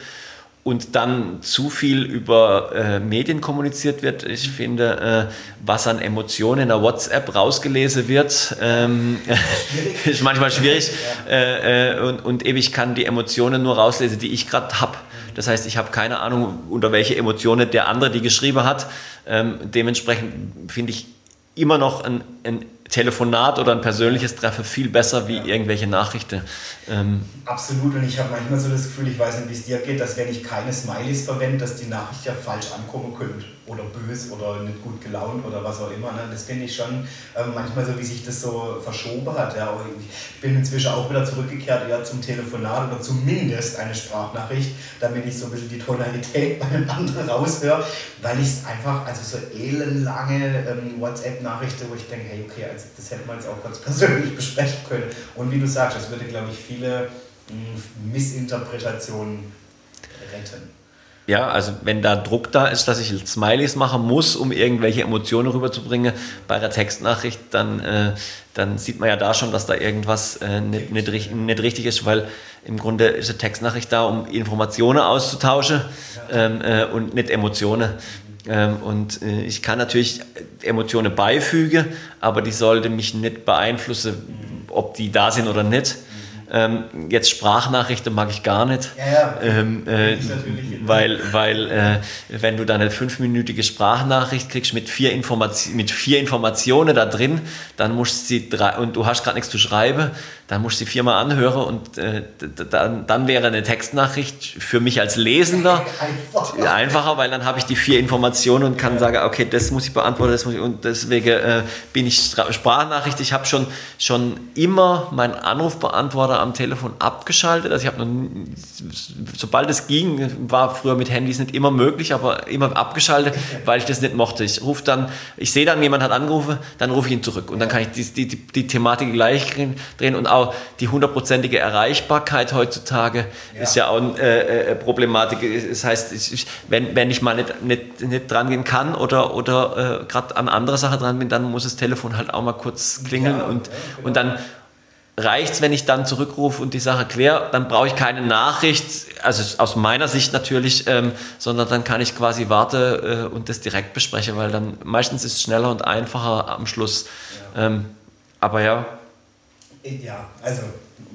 Und dann zu viel über äh, Medien kommuniziert wird. Ich finde, äh, was an Emotionen in der WhatsApp rausgelesen wird, ähm, ist manchmal schwierig. Äh, äh, und, und eben, ich kann die Emotionen nur rauslesen, die ich gerade habe. Das heißt, ich habe keine Ahnung, unter welche Emotionen der andere die geschrieben hat. Ähm, dementsprechend finde ich immer noch ein, ein Telefonat oder ein persönliches Treffen viel besser wie irgendwelche Nachrichten. Ähm, Absolut, und ich habe manchmal so das Gefühl, ich weiß nicht, wie es dir geht, dass wenn ich keine Smileys verwende, dass die Nachricht ja falsch ankommen könnte. Oder böse oder nicht gut gelaunt oder was auch immer. Ne? Das finde ich schon ähm, manchmal so, wie sich das so verschoben hat. Ja? Aber ich bin inzwischen auch wieder zurückgekehrt eher zum Telefonat oder zumindest eine Sprachnachricht, damit ich so ein bisschen die Tonalität bei dem anderen raushöre, weil ich es einfach, also so elendlange ähm, WhatsApp-Nachrichten, wo ich denke, hey, okay, also das hätte man jetzt auch ganz persönlich besprechen können. Und wie du sagst, das würde, glaube ich, viele mh, Missinterpretationen retten. Ja, also wenn da Druck da ist, dass ich Smileys machen muss, um irgendwelche Emotionen rüberzubringen bei einer Textnachricht, dann, äh, dann sieht man ja da schon, dass da irgendwas äh, nicht, nicht, nicht richtig ist, weil im Grunde ist eine Textnachricht da, um Informationen auszutauschen ähm, äh, und nicht Emotionen. Ähm, und äh, ich kann natürlich Emotionen beifügen, aber die sollte mich nicht beeinflussen, ob die da sind oder nicht. Ähm, jetzt Sprachnachrichten mag ich gar nicht. Ja, ja. Ähm, äh, weil, weil äh, wenn du dann eine fünfminütige Sprachnachricht kriegst mit vier, Information, mit vier Informationen da drin, dann musst du sie drei, und du hast gerade nichts zu schreiben, dann musst du sie viermal anhören und äh, dann, dann wäre eine Textnachricht für mich als Lesender Einfach. einfacher, weil dann habe ich die vier Informationen und kann sagen, okay, das muss ich beantworten, das muss ich, und deswegen äh, bin ich Sprachnachricht. Ich habe schon, schon immer meinen Anrufbeantworter am Telefon abgeschaltet. Also ich habe noch, sobald es ging, war früher mit Handys nicht immer möglich, aber immer abgeschaltet, weil ich das nicht mochte. Ich rufe dann, ich sehe dann, jemand hat angerufen, dann rufe ich ihn zurück und dann kann ich die, die, die, die Thematik gleich drehen und auch die hundertprozentige Erreichbarkeit heutzutage Ja. ist ja auch eine äh, äh, Problematik. Das heißt, ich, wenn, wenn ich mal nicht, nicht, nicht dran gehen kann oder, oder äh, gerade an andere Sachen dran bin, dann muss das Telefon halt auch mal kurz klingeln Ja, und, ja, genau. und dann reicht es, wenn ich dann zurückrufe und die Sache kläre, dann brauche ich keine Nachricht, also aus meiner Sicht natürlich, ähm, sondern dann kann ich quasi warten äh, und das direkt besprechen, weil dann meistens ist es schneller und einfacher am Schluss. Ähm, aber ja, Ja, also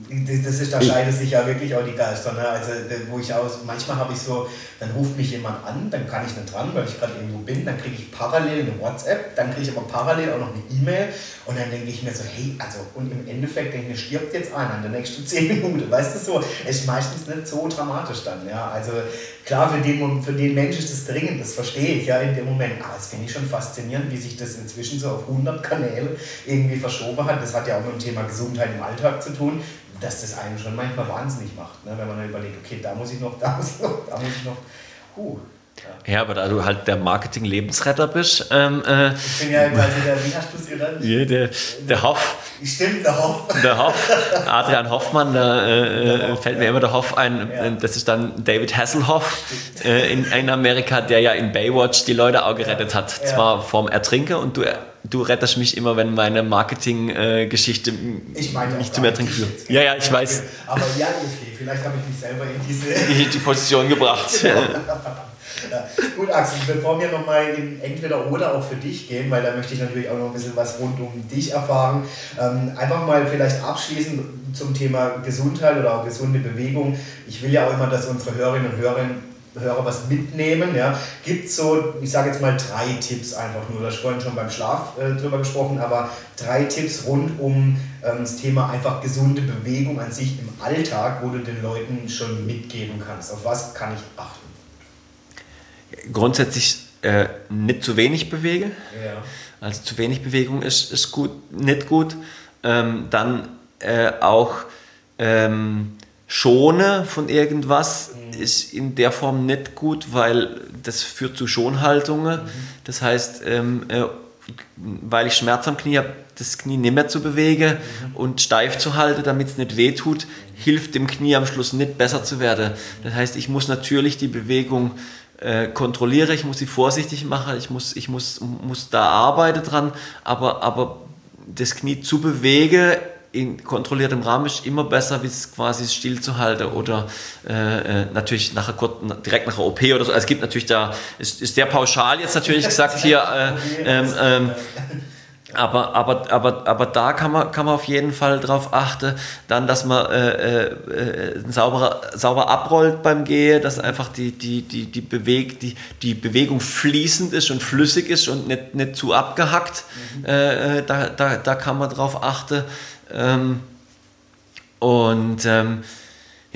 das ist, da scheiden sich ja wirklich auch die Geister. Ne? Also, wo ich aus, manchmal habe ich so, dann ruft mich jemand an, dann kann ich nicht dran, weil ich gerade irgendwo bin, dann kriege ich parallel eine WhatsApp, dann kriege ich aber parallel auch noch eine E-Mail und dann denke ich mir so, hey, also, und im Endeffekt denke ich mir, stirbt jetzt einer in der nächsten 10 Minuten, weißt du so, es ist meistens nicht so dramatisch dann, ja, also klar, für den, für den Mensch ist es dringend, das verstehe ich ja in dem Moment, aber das finde ich schon faszinierend, wie sich das inzwischen so auf 100 Kanäle irgendwie verschoben hat, das hat ja auch mit dem Thema Gesundheit im Alltag zu tun, dass das einen schon manchmal wahnsinnig macht, ne? wenn man dann überlegt, okay, da muss ich noch, da muss ich noch, da muss ich noch. Huh. Ja. ja, aber da du halt der Marketing-Lebensretter bist. Ähm, äh, ich bin ja quasi der, wie hast du es genannt? Ja, der, der Hoff. Stimmt, der Hoff. Der Hoff, Adrian Hoffmann, da äh, fällt mir immer der Hoff ein. Ja. Das ist dann David Hasselhoff äh, in, in, Amerika, der ja in Baywatch die Leute auch gerettet hat. Ja. Zwar vorm Ertrinken und du, du rettest mich immer, wenn meine Marketing-Geschichte ich meine nicht zum Ertrinken führt. Ja, ja, ich weiß. Aber ja, okay, vielleicht habe ich mich selber in diese die, Position gebracht. Genau. Ja. Gut, Axel, bevor wir nochmal in entweder oder auch für dich gehen, weil da möchte ich natürlich auch noch ein bisschen was rund um dich erfahren, ähm, einfach mal vielleicht abschließend zum Thema Gesundheit oder auch gesunde Bewegung. Ich will ja auch immer, dass unsere Hörerinnen und Hörer Hörer was mitnehmen. Ja. Gibt so, ich sage jetzt mal drei Tipps einfach nur, da vorhin schon beim Schlaf äh, drüber gesprochen, aber drei Tipps rund um ähm, das Thema einfach gesunde Bewegung an sich im Alltag, wo du den Leuten schon mitgeben kannst. Auf was kann ich achten? Grundsätzlich äh, nicht zu wenig bewege. Ja. Also zu wenig Bewegung ist, ist gut, nicht gut. Ähm, dann äh, auch ähm, schone von irgendwas mhm. ist in der Form nicht gut, weil das führt zu Schonhaltungen. Mhm. Das heißt, ähm, äh, weil ich Schmerz am Knie habe, das Knie nicht mehr zu bewegen mhm. und steif zu halten, damit es nicht wehtut, mhm. hilft dem Knie am Schluss nicht besser zu werden. Das heißt, ich muss natürlich die Bewegung äh, kontrolliere, ich muss sie vorsichtig machen, ich muss, ich muss, muss da arbeiten dran, aber, aber das Knie zu bewegen in kontrolliertem Rahmen ist immer besser, wie es quasi stillzuhalten oder äh, äh natürlich nachher direkt nach der OP oder so. Also es gibt natürlich da, ist, ist sehr pauschal jetzt natürlich gesagt hier, äh, ähm, ähm, aber, aber, aber, aber da kann man, kann man auf jeden Fall darauf achten, dann, dass man äh, äh, sauber, sauber abrollt beim Gehen, dass einfach die, die, die, die, Beweg, die, die Bewegung fließend ist und flüssig ist und nicht, nicht zu abgehackt. Mhm. Äh, äh da, da, da kann man drauf achten. Ähm, und ähm,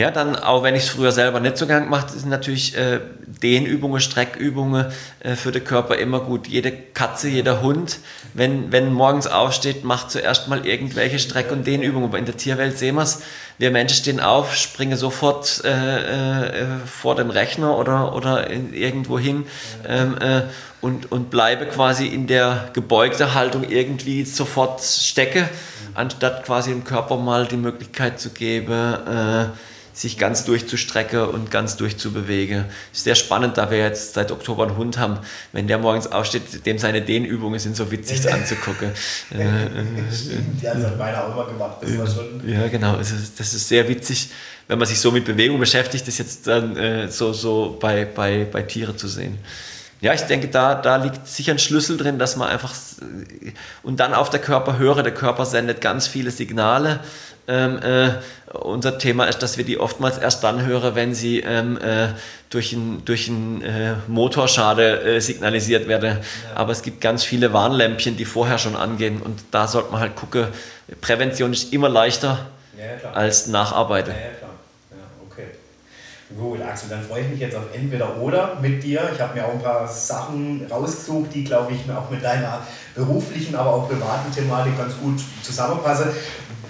ja, dann, auch wenn ich es früher selber nicht so gern gemacht sind natürlich äh, Dehnübungen, Streckübungen äh, für den Körper immer gut. Jede Katze, jeder Hund, wenn, wenn morgens aufsteht, macht zuerst mal irgendwelche Streck- und Dehnübungen. Aber in der Tierwelt sehen wir es. Wir Menschen stehen auf, springen sofort äh, äh, vor den Rechner oder, oder irgendwo hin ähm, äh, und, und bleibe quasi in der gebeugten Haltung irgendwie sofort stecke, anstatt quasi dem Körper mal die Möglichkeit zu geben, äh, sich ganz durchzustrecken und ganz durchzubewegen. Ist sehr spannend, da wir jetzt seit Oktober einen Hund haben. Wenn der morgens aufsteht, dem seine Dehnübungen sind so witzig anzugucken. Die hat es meiner auch immer gemacht. Das war schon ja, genau. Das ist, das ist sehr witzig, wenn man sich so mit Bewegung beschäftigt, das jetzt dann äh, so, so bei, bei, bei Tieren zu sehen. Ja, ich denke, da, da liegt sicher ein Schlüssel drin, dass man einfach und dann auf der Körper höre, der Körper sendet ganz viele Signale ähm, äh, unser Thema ist, dass wir die oftmals erst dann hören, wenn sie ähm, äh, durch einen durch äh, Motorschade äh, signalisiert werden. Ja. Aber es gibt ganz viele Warnlämpchen, die vorher schon angehen und da sollte man halt gucken, Prävention ist immer leichter ja, als Nacharbeiten. Gut, Axel, dann freue ich mich jetzt auf entweder oder mit dir. Ich habe mir auch ein paar Sachen rausgesucht, die, glaube ich, auch mit deiner beruflichen, aber auch privaten Thematik ganz gut zusammenpassen.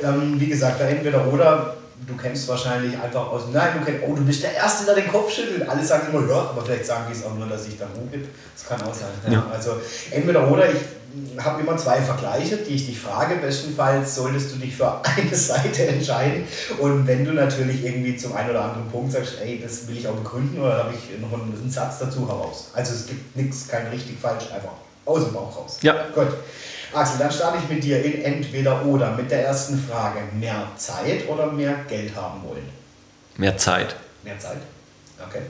Ähm, wie gesagt, da entweder oder, du kennst wahrscheinlich einfach aus, nein, du kennst, oh, du bist der Erste, der den Kopf schüttelt. Alle sagen immer, ja, aber vielleicht sagen die es auch nur, dass ich da gibt. Das kann auch sein. Ja. Also entweder oder, ich habe immer zwei Vergleiche, die ich dich frage. Bestenfalls solltest du dich für eine Seite entscheiden. Und wenn du natürlich irgendwie zum einen oder anderen Punkt sagst, ey, das will ich auch begründen, oder habe ich noch einen Satz dazu heraus. Also es gibt nichts, kein richtig falsch, einfach aus dem Bauch raus. Ja. Gut. Axel, dann starte ich mit dir in entweder oder mit der ersten Frage. Mehr Zeit oder mehr Geld haben wollen? Mehr Zeit. Mehr Zeit? Okay.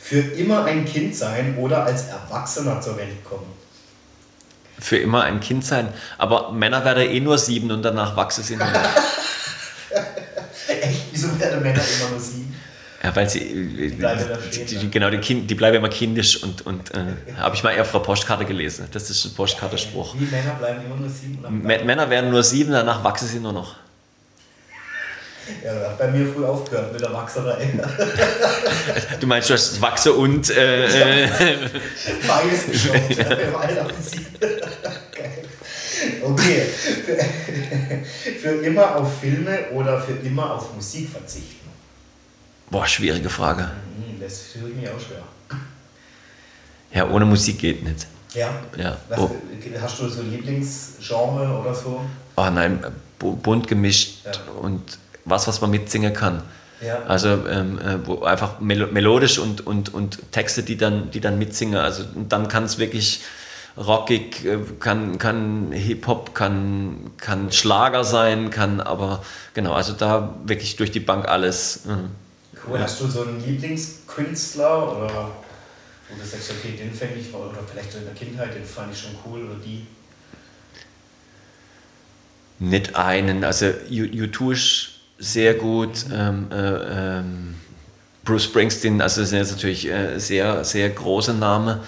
Für immer ein Kind sein oder als Erwachsener zur Welt kommen? Für immer ein Kind sein. Aber Männer werden eh nur sieben und danach wachsen sie nur noch. Echt? Wieso werden Männer immer nur sieben? Ja, weil sie, die bleiben da stehen, die, die, genau, die, kind, die bleiben immer kindisch und, und äh, habe ich mal eher auf der Postkarte gelesen. Das ist ein Postkartespruch. Wie Männer bleiben immer nur sieben? Männer werden nur sieben, danach wachsen sie nur noch. Ja, bei mir früh aufgehört mit der Wachserei. Du meinst, du hast Wachse und äh, äh, Beides von sieben. Geil. Okay. Für, immer auf Filme oder für immer auf Musik verzichten? Boah, schwierige Frage. Hm, Das fühle ich mich auch schwer. Ja, ohne Musik geht nicht. Ja. Ja. Was, Oh. Hast du so ein Lieblingsgenre oder so? Oh nein, bu- bunt gemischt Ja. und was, was man mitsingen kann. Ja. Also ähm, äh, wo einfach melo melodisch und, und, und Texte, die dann, die dann mitsingen. Also und dann kann es wirklich rockig, äh, kann, kann Hip-Hop, kann, kann Schlager sein, kann aber genau, also da wirklich durch die Bank alles. mhm. Cool. Hast du so einen Lieblingskünstler oder wo du sagst, okay, den fände ich, oder vielleicht so in der Kindheit, den fand ich schon cool oder die? Nicht einen, also U- U2 ist sehr gut. Ähm, äh, ähm, Bruce Springsteen, also das sind jetzt natürlich äh, sehr, sehr große Namen.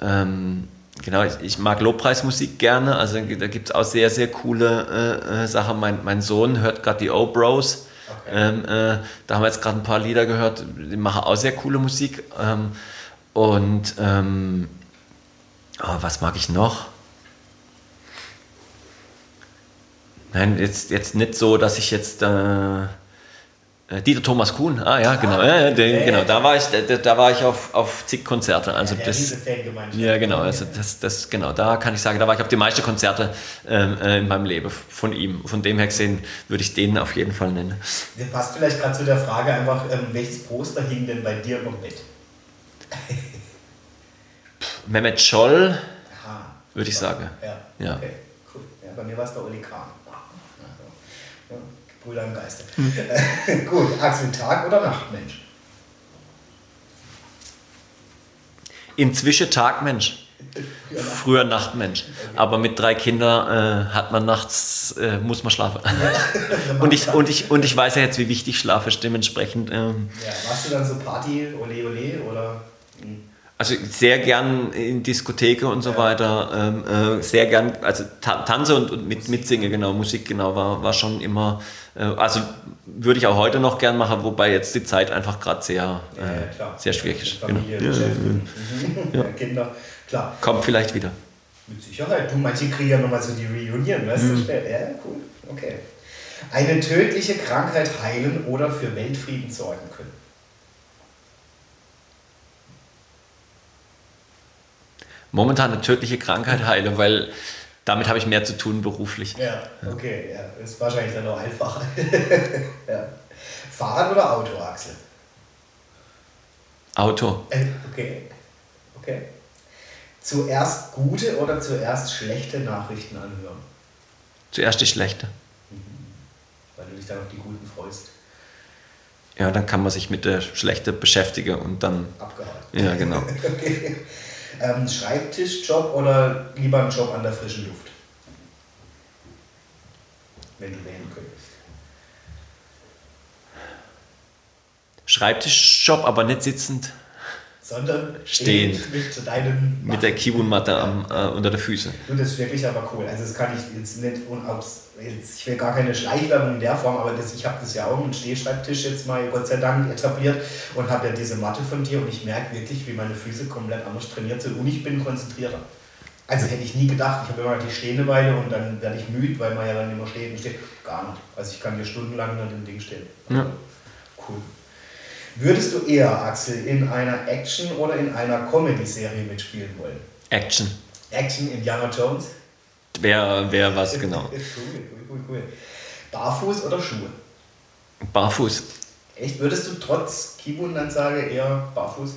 Ähm, genau, ich, ich mag Lobpreismusik gerne, also da gibt es auch sehr, sehr coole äh, äh, Sachen. Mein, mein Sohn hört gerade die O-Bros. Okay. Ähm, äh, da haben wir jetzt gerade ein paar Lieder gehört, die machen auch sehr coole Musik. Ähm, und oh, was mag ich noch? Nein, jetzt, jetzt nicht so, dass ich jetzt. Äh, äh, Dieter Thomas Kuhn, ah ja, genau. Ja, ja, den, ja, genau da war ich, da, da war ich auf, auf zig Konzerte. Also ja, das, ja, genau. Also das, das, genau, da kann ich sagen, da war ich auf die meisten Konzerte ähm, äh, in meinem Leben von ihm. Von dem her gesehen würde ich den auf jeden Fall nennen. Das passt vielleicht gerade zu der Frage einfach, ähm, welches Poster hing denn bei dir im Bett? Mehmet Scholl, würde ich sagen. Ja. Okay, cool. Bei mir war es der Oli Kahn. Ja, Brüder im Geiste. Hm. Gut, Axel, Tag- oder Nachtmensch? Inzwischen Tagmensch. Früher Nachtmensch. Aber mit drei Kindern äh, hat man nachts, äh, muss man schlafen. und, ich, und, ich, und ich weiß ja jetzt, wie wichtig Schlaf ist. Dementsprechend, ähm, Ja, warst du dann so Party, ole ole oder? Also sehr gern in Diskotheken und so Ja. weiter. Ähm, äh, sehr gern, also ta tanze und, und mit, mitsingen, genau. Musik, genau, war, war schon immer, äh, also würde ich auch heute noch gern machen, wobei jetzt die Zeit einfach gerade sehr, äh, sehr schwierig ist. Genau. Familie, Ja, ja, Kinder, klar. Kommt vielleicht wieder. Mit Sicherheit. Du, manche kriegen ja nochmal so die Reunion, weißt Mhm. du? schnell. Ja, cool. Okay. Eine tödliche Krankheit heilen oder für Weltfrieden sorgen können. Momentan eine tödliche Krankheit heile, weil damit habe ich mehr zu tun beruflich. Ja, okay, ja. Ist wahrscheinlich dann auch einfacher. ja. Fahrrad oder Auto, Axel? Auto. Äh, Okay. Okay. Zuerst gute oder zuerst schlechte Nachrichten anhören? Zuerst die schlechte. Weil du dich dann auf die guten freust. Ja, dann kann man sich mit der schlechten beschäftigen und dann. Abgehakt. Ja, genau. Okay. Ähm, Schreibtischjob oder lieber ein Job an der frischen Luft? Wenn du wählen könntest. Schreibtischjob, aber nicht sitzend Sondern Stehen. mit deinem mit der Kibun-Matte am, äh, unter den Füßen. Du, das ist wirklich aber cool. Also das kann ich jetzt nicht, und ob's- jetzt, ich will gar keine Schleichwerbung in der Form, aber das, ich habe das ja auch mit Stehschreibtisch jetzt mal Gott sei Dank etabliert und habe ja diese Matte von dir und ich merke wirklich, wie meine Füße komplett anders trainiert sind und ich bin konzentrierter. Also hätte ich nie gedacht, ich habe immer die stehende Weile und dann werde ich müde, weil man ja dann immer steht und steht. Gar nicht. Also ich kann hier stundenlang hinter dem Ding stehen. Ja. Cool. Würdest du eher, Axel, in einer Action- oder in einer Comedy-Serie mitspielen wollen? Action. Action Indiana Jones? Wer, wer was genau. cool, cool, cool, cool. Barfuß oder Schuhe? Barfuß. Echt? Würdest du trotz Kibun dann sagen, eher barfuß?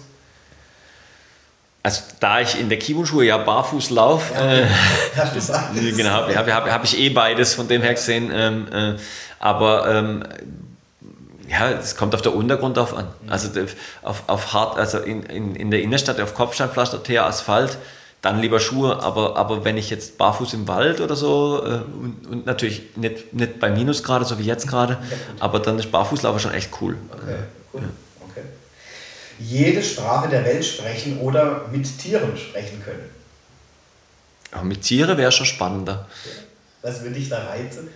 Also da ich in der Kibun-Schuhe ja barfuß laufe, äh, du gesagt? genau, habe hab, hab, hab ich eh beides von dem her gesehen. Ähm, äh, aber ähm, ja, es kommt auf der Untergrund drauf an. Also der- auf, auf hart, also in, in, in der Innenstadt auf Kopfsteinpflaster, Teer, Asphalt, dann lieber Schuhe, aber, aber wenn ich jetzt barfuß im Wald oder so äh, und, und, natürlich nicht, nicht bei Minusgrade, so wie jetzt gerade, aber dann ist Barfußlaufen schon echt cool. Okay, cool. Ja. Okay. Jede Sprache der Welt sprechen oder mit Tieren sprechen können. Aber mit Tieren wäre schon spannender. Okay. Was würde dich da reizen?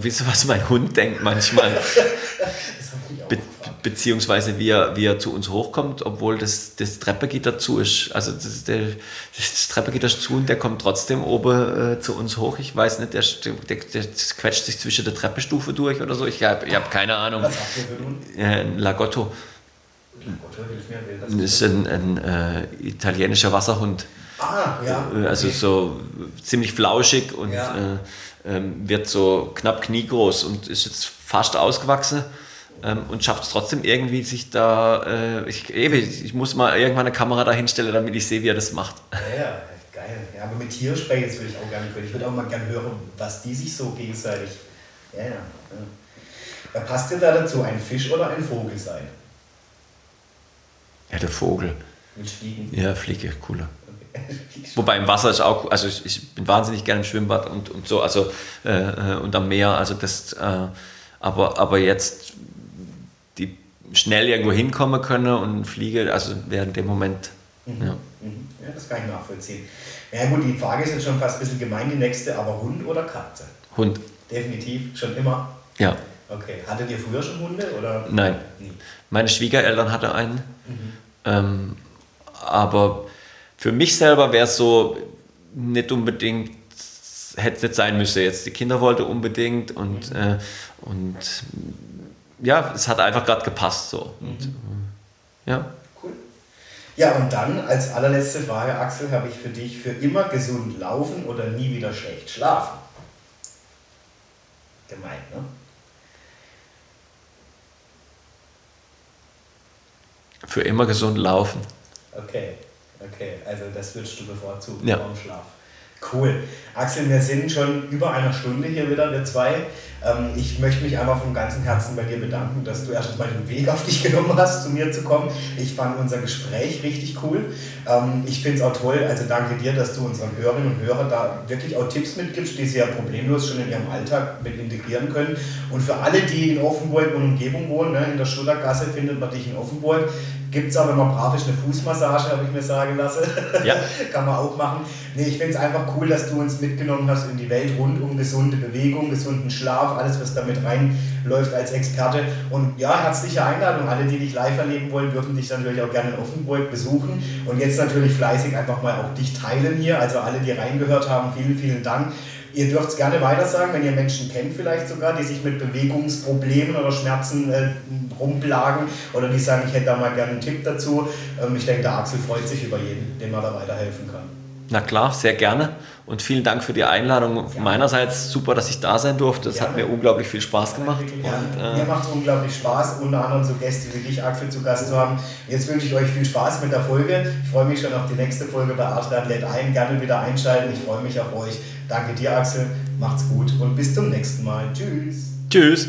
Wisst ihr, was mein Hund denkt manchmal? Be beziehungsweise wie er, wie er zu uns hochkommt, obwohl das, das Treppegitter zu ist. Also das, der, das Treppegitter ist zu und der kommt trotzdem oben äh, zu uns hoch. Ich weiß nicht, der, der, der, quetscht sich zwischen der Treppestufe durch oder so. Ich habe ich hab keine Ahnung. Was habt ihr für einen Hund? Äh, ein Lagotto. Lagotto, hilf mir. Das ist ein, ein äh, italienischer Wasserhund. Ah, ja. Äh, also okay. so ziemlich flauschig und ja. äh, äh, wird so knapp kniegroß und ist jetzt fast ausgewachsen. Ähm, und schafft es trotzdem irgendwie, sich da. Äh, ich, ewig, ich muss mal irgendwann eine Kamera da hinstellen, damit ich sehe, wie er das macht. Ja, ja geil. Ja, aber mit Tieren sprechen, das würde ich auch gerne können. Ich würde auch mal gerne hören, was die sich so gegenseitig. Ja, ja. ja. Passt dir da dazu, ein Fisch oder ein Vogel sein? Ja, der Vogel. Mit Fliegen? Ja, Fliege, cooler. Wobei im Wasser ist auch, also ich, ich, bin wahnsinnig gerne im Schwimmbad und, und so, also äh, äh, und am Meer, also das, äh, aber, aber jetzt die schnell irgendwo hinkommen können und fliege, also während dem Moment. Mhm. Ja. Mhm. ja, das kann ich nachvollziehen. Ja gut, die Frage ist jetzt schon fast ein bisschen gemein, die nächste, aber Hund oder Katze? Hund. Definitiv, schon immer? Ja. Okay. Hattet ihr früher schon Hunde? Oder? Nein. Nie. Meine Schwiegereltern hatten einen. Mhm. Ähm, aber für mich selber wäre es so nicht unbedingt, hätte nicht sein müssen. Jetzt die Kinder wollte unbedingt und, äh, und ja, es hat einfach gerade gepasst so. Und, mhm. ja. Cool. Ja, und dann als allerletzte Frage, Axel, habe ich für dich für immer gesund laufen oder nie wieder schlecht schlafen? Gemeint, ne? Für immer gesund laufen. Okay. Okay, also das würdest du bevorzugen ja. vorm Schlaf. Cool. Axel, wir sind schon über einer Stunde hier wieder, wir zwei. Ähm, ich möchte mich einfach von ganzem Herzen bei dir bedanken, dass du erst mal den Weg auf dich genommen hast, zu mir zu kommen. Ich fand unser Gespräch richtig cool. Ähm, ich finde es auch toll, also danke dir, dass du unseren Hörerinnen und Hörern da wirklich auch Tipps mitgibst, die sie ja problemlos schon in ihrem Alltag mit integrieren können. Und für alle, die in Offenburg und Umgebung wohnen, ne, in der Schultergasse findet man dich in Offenburg. Gibt es auch, wenn man brav ist, eine Fußmassage, habe ich mir sagen lassen. Ja. Kann man auch machen. Nee, ich finde es einfach cool, dass du uns mitgenommen hast in die Welt rund um gesunde Bewegung, gesunden Schlaf, alles, was damit reinläuft als Experte. Und ja, herzliche Einladung. Alle, die dich live erleben wollen, dürfen dich natürlich auch gerne in Offenburg besuchen. Und jetzt natürlich fleißig einfach mal auch dich teilen hier. Also alle, die reingehört haben, vielen, vielen Dank. Ihr dürft es gerne weiter sagen, wenn ihr Menschen kennt vielleicht sogar, die sich mit Bewegungsproblemen oder Schmerzen äh, rumplagen oder die sagen, ich hätte da mal gerne einen Tipp dazu. Ähm, ich denke, der Axel freut sich über jeden, dem er da weiterhelfen kann. Na klar, sehr gerne. Und vielen Dank für die Einladung. Ja. Meinerseits super, dass ich da sein durfte. Das ja. hat mir unglaublich viel Spaß gemacht. Ja. Und, äh, mir macht es unglaublich Spaß, unter anderem so Gäste wie dich, Axel, zu Gast zu haben. Jetzt wünsche ich euch viel Spaß mit der Folge. Ich freue mich schon auf die nächste Folge bei Adrian lädt ein. Gerne wieder einschalten. Ich freue mich auf euch. Danke dir, Axel. Macht's gut und bis zum nächsten Mal. Tschüss. Tschüss.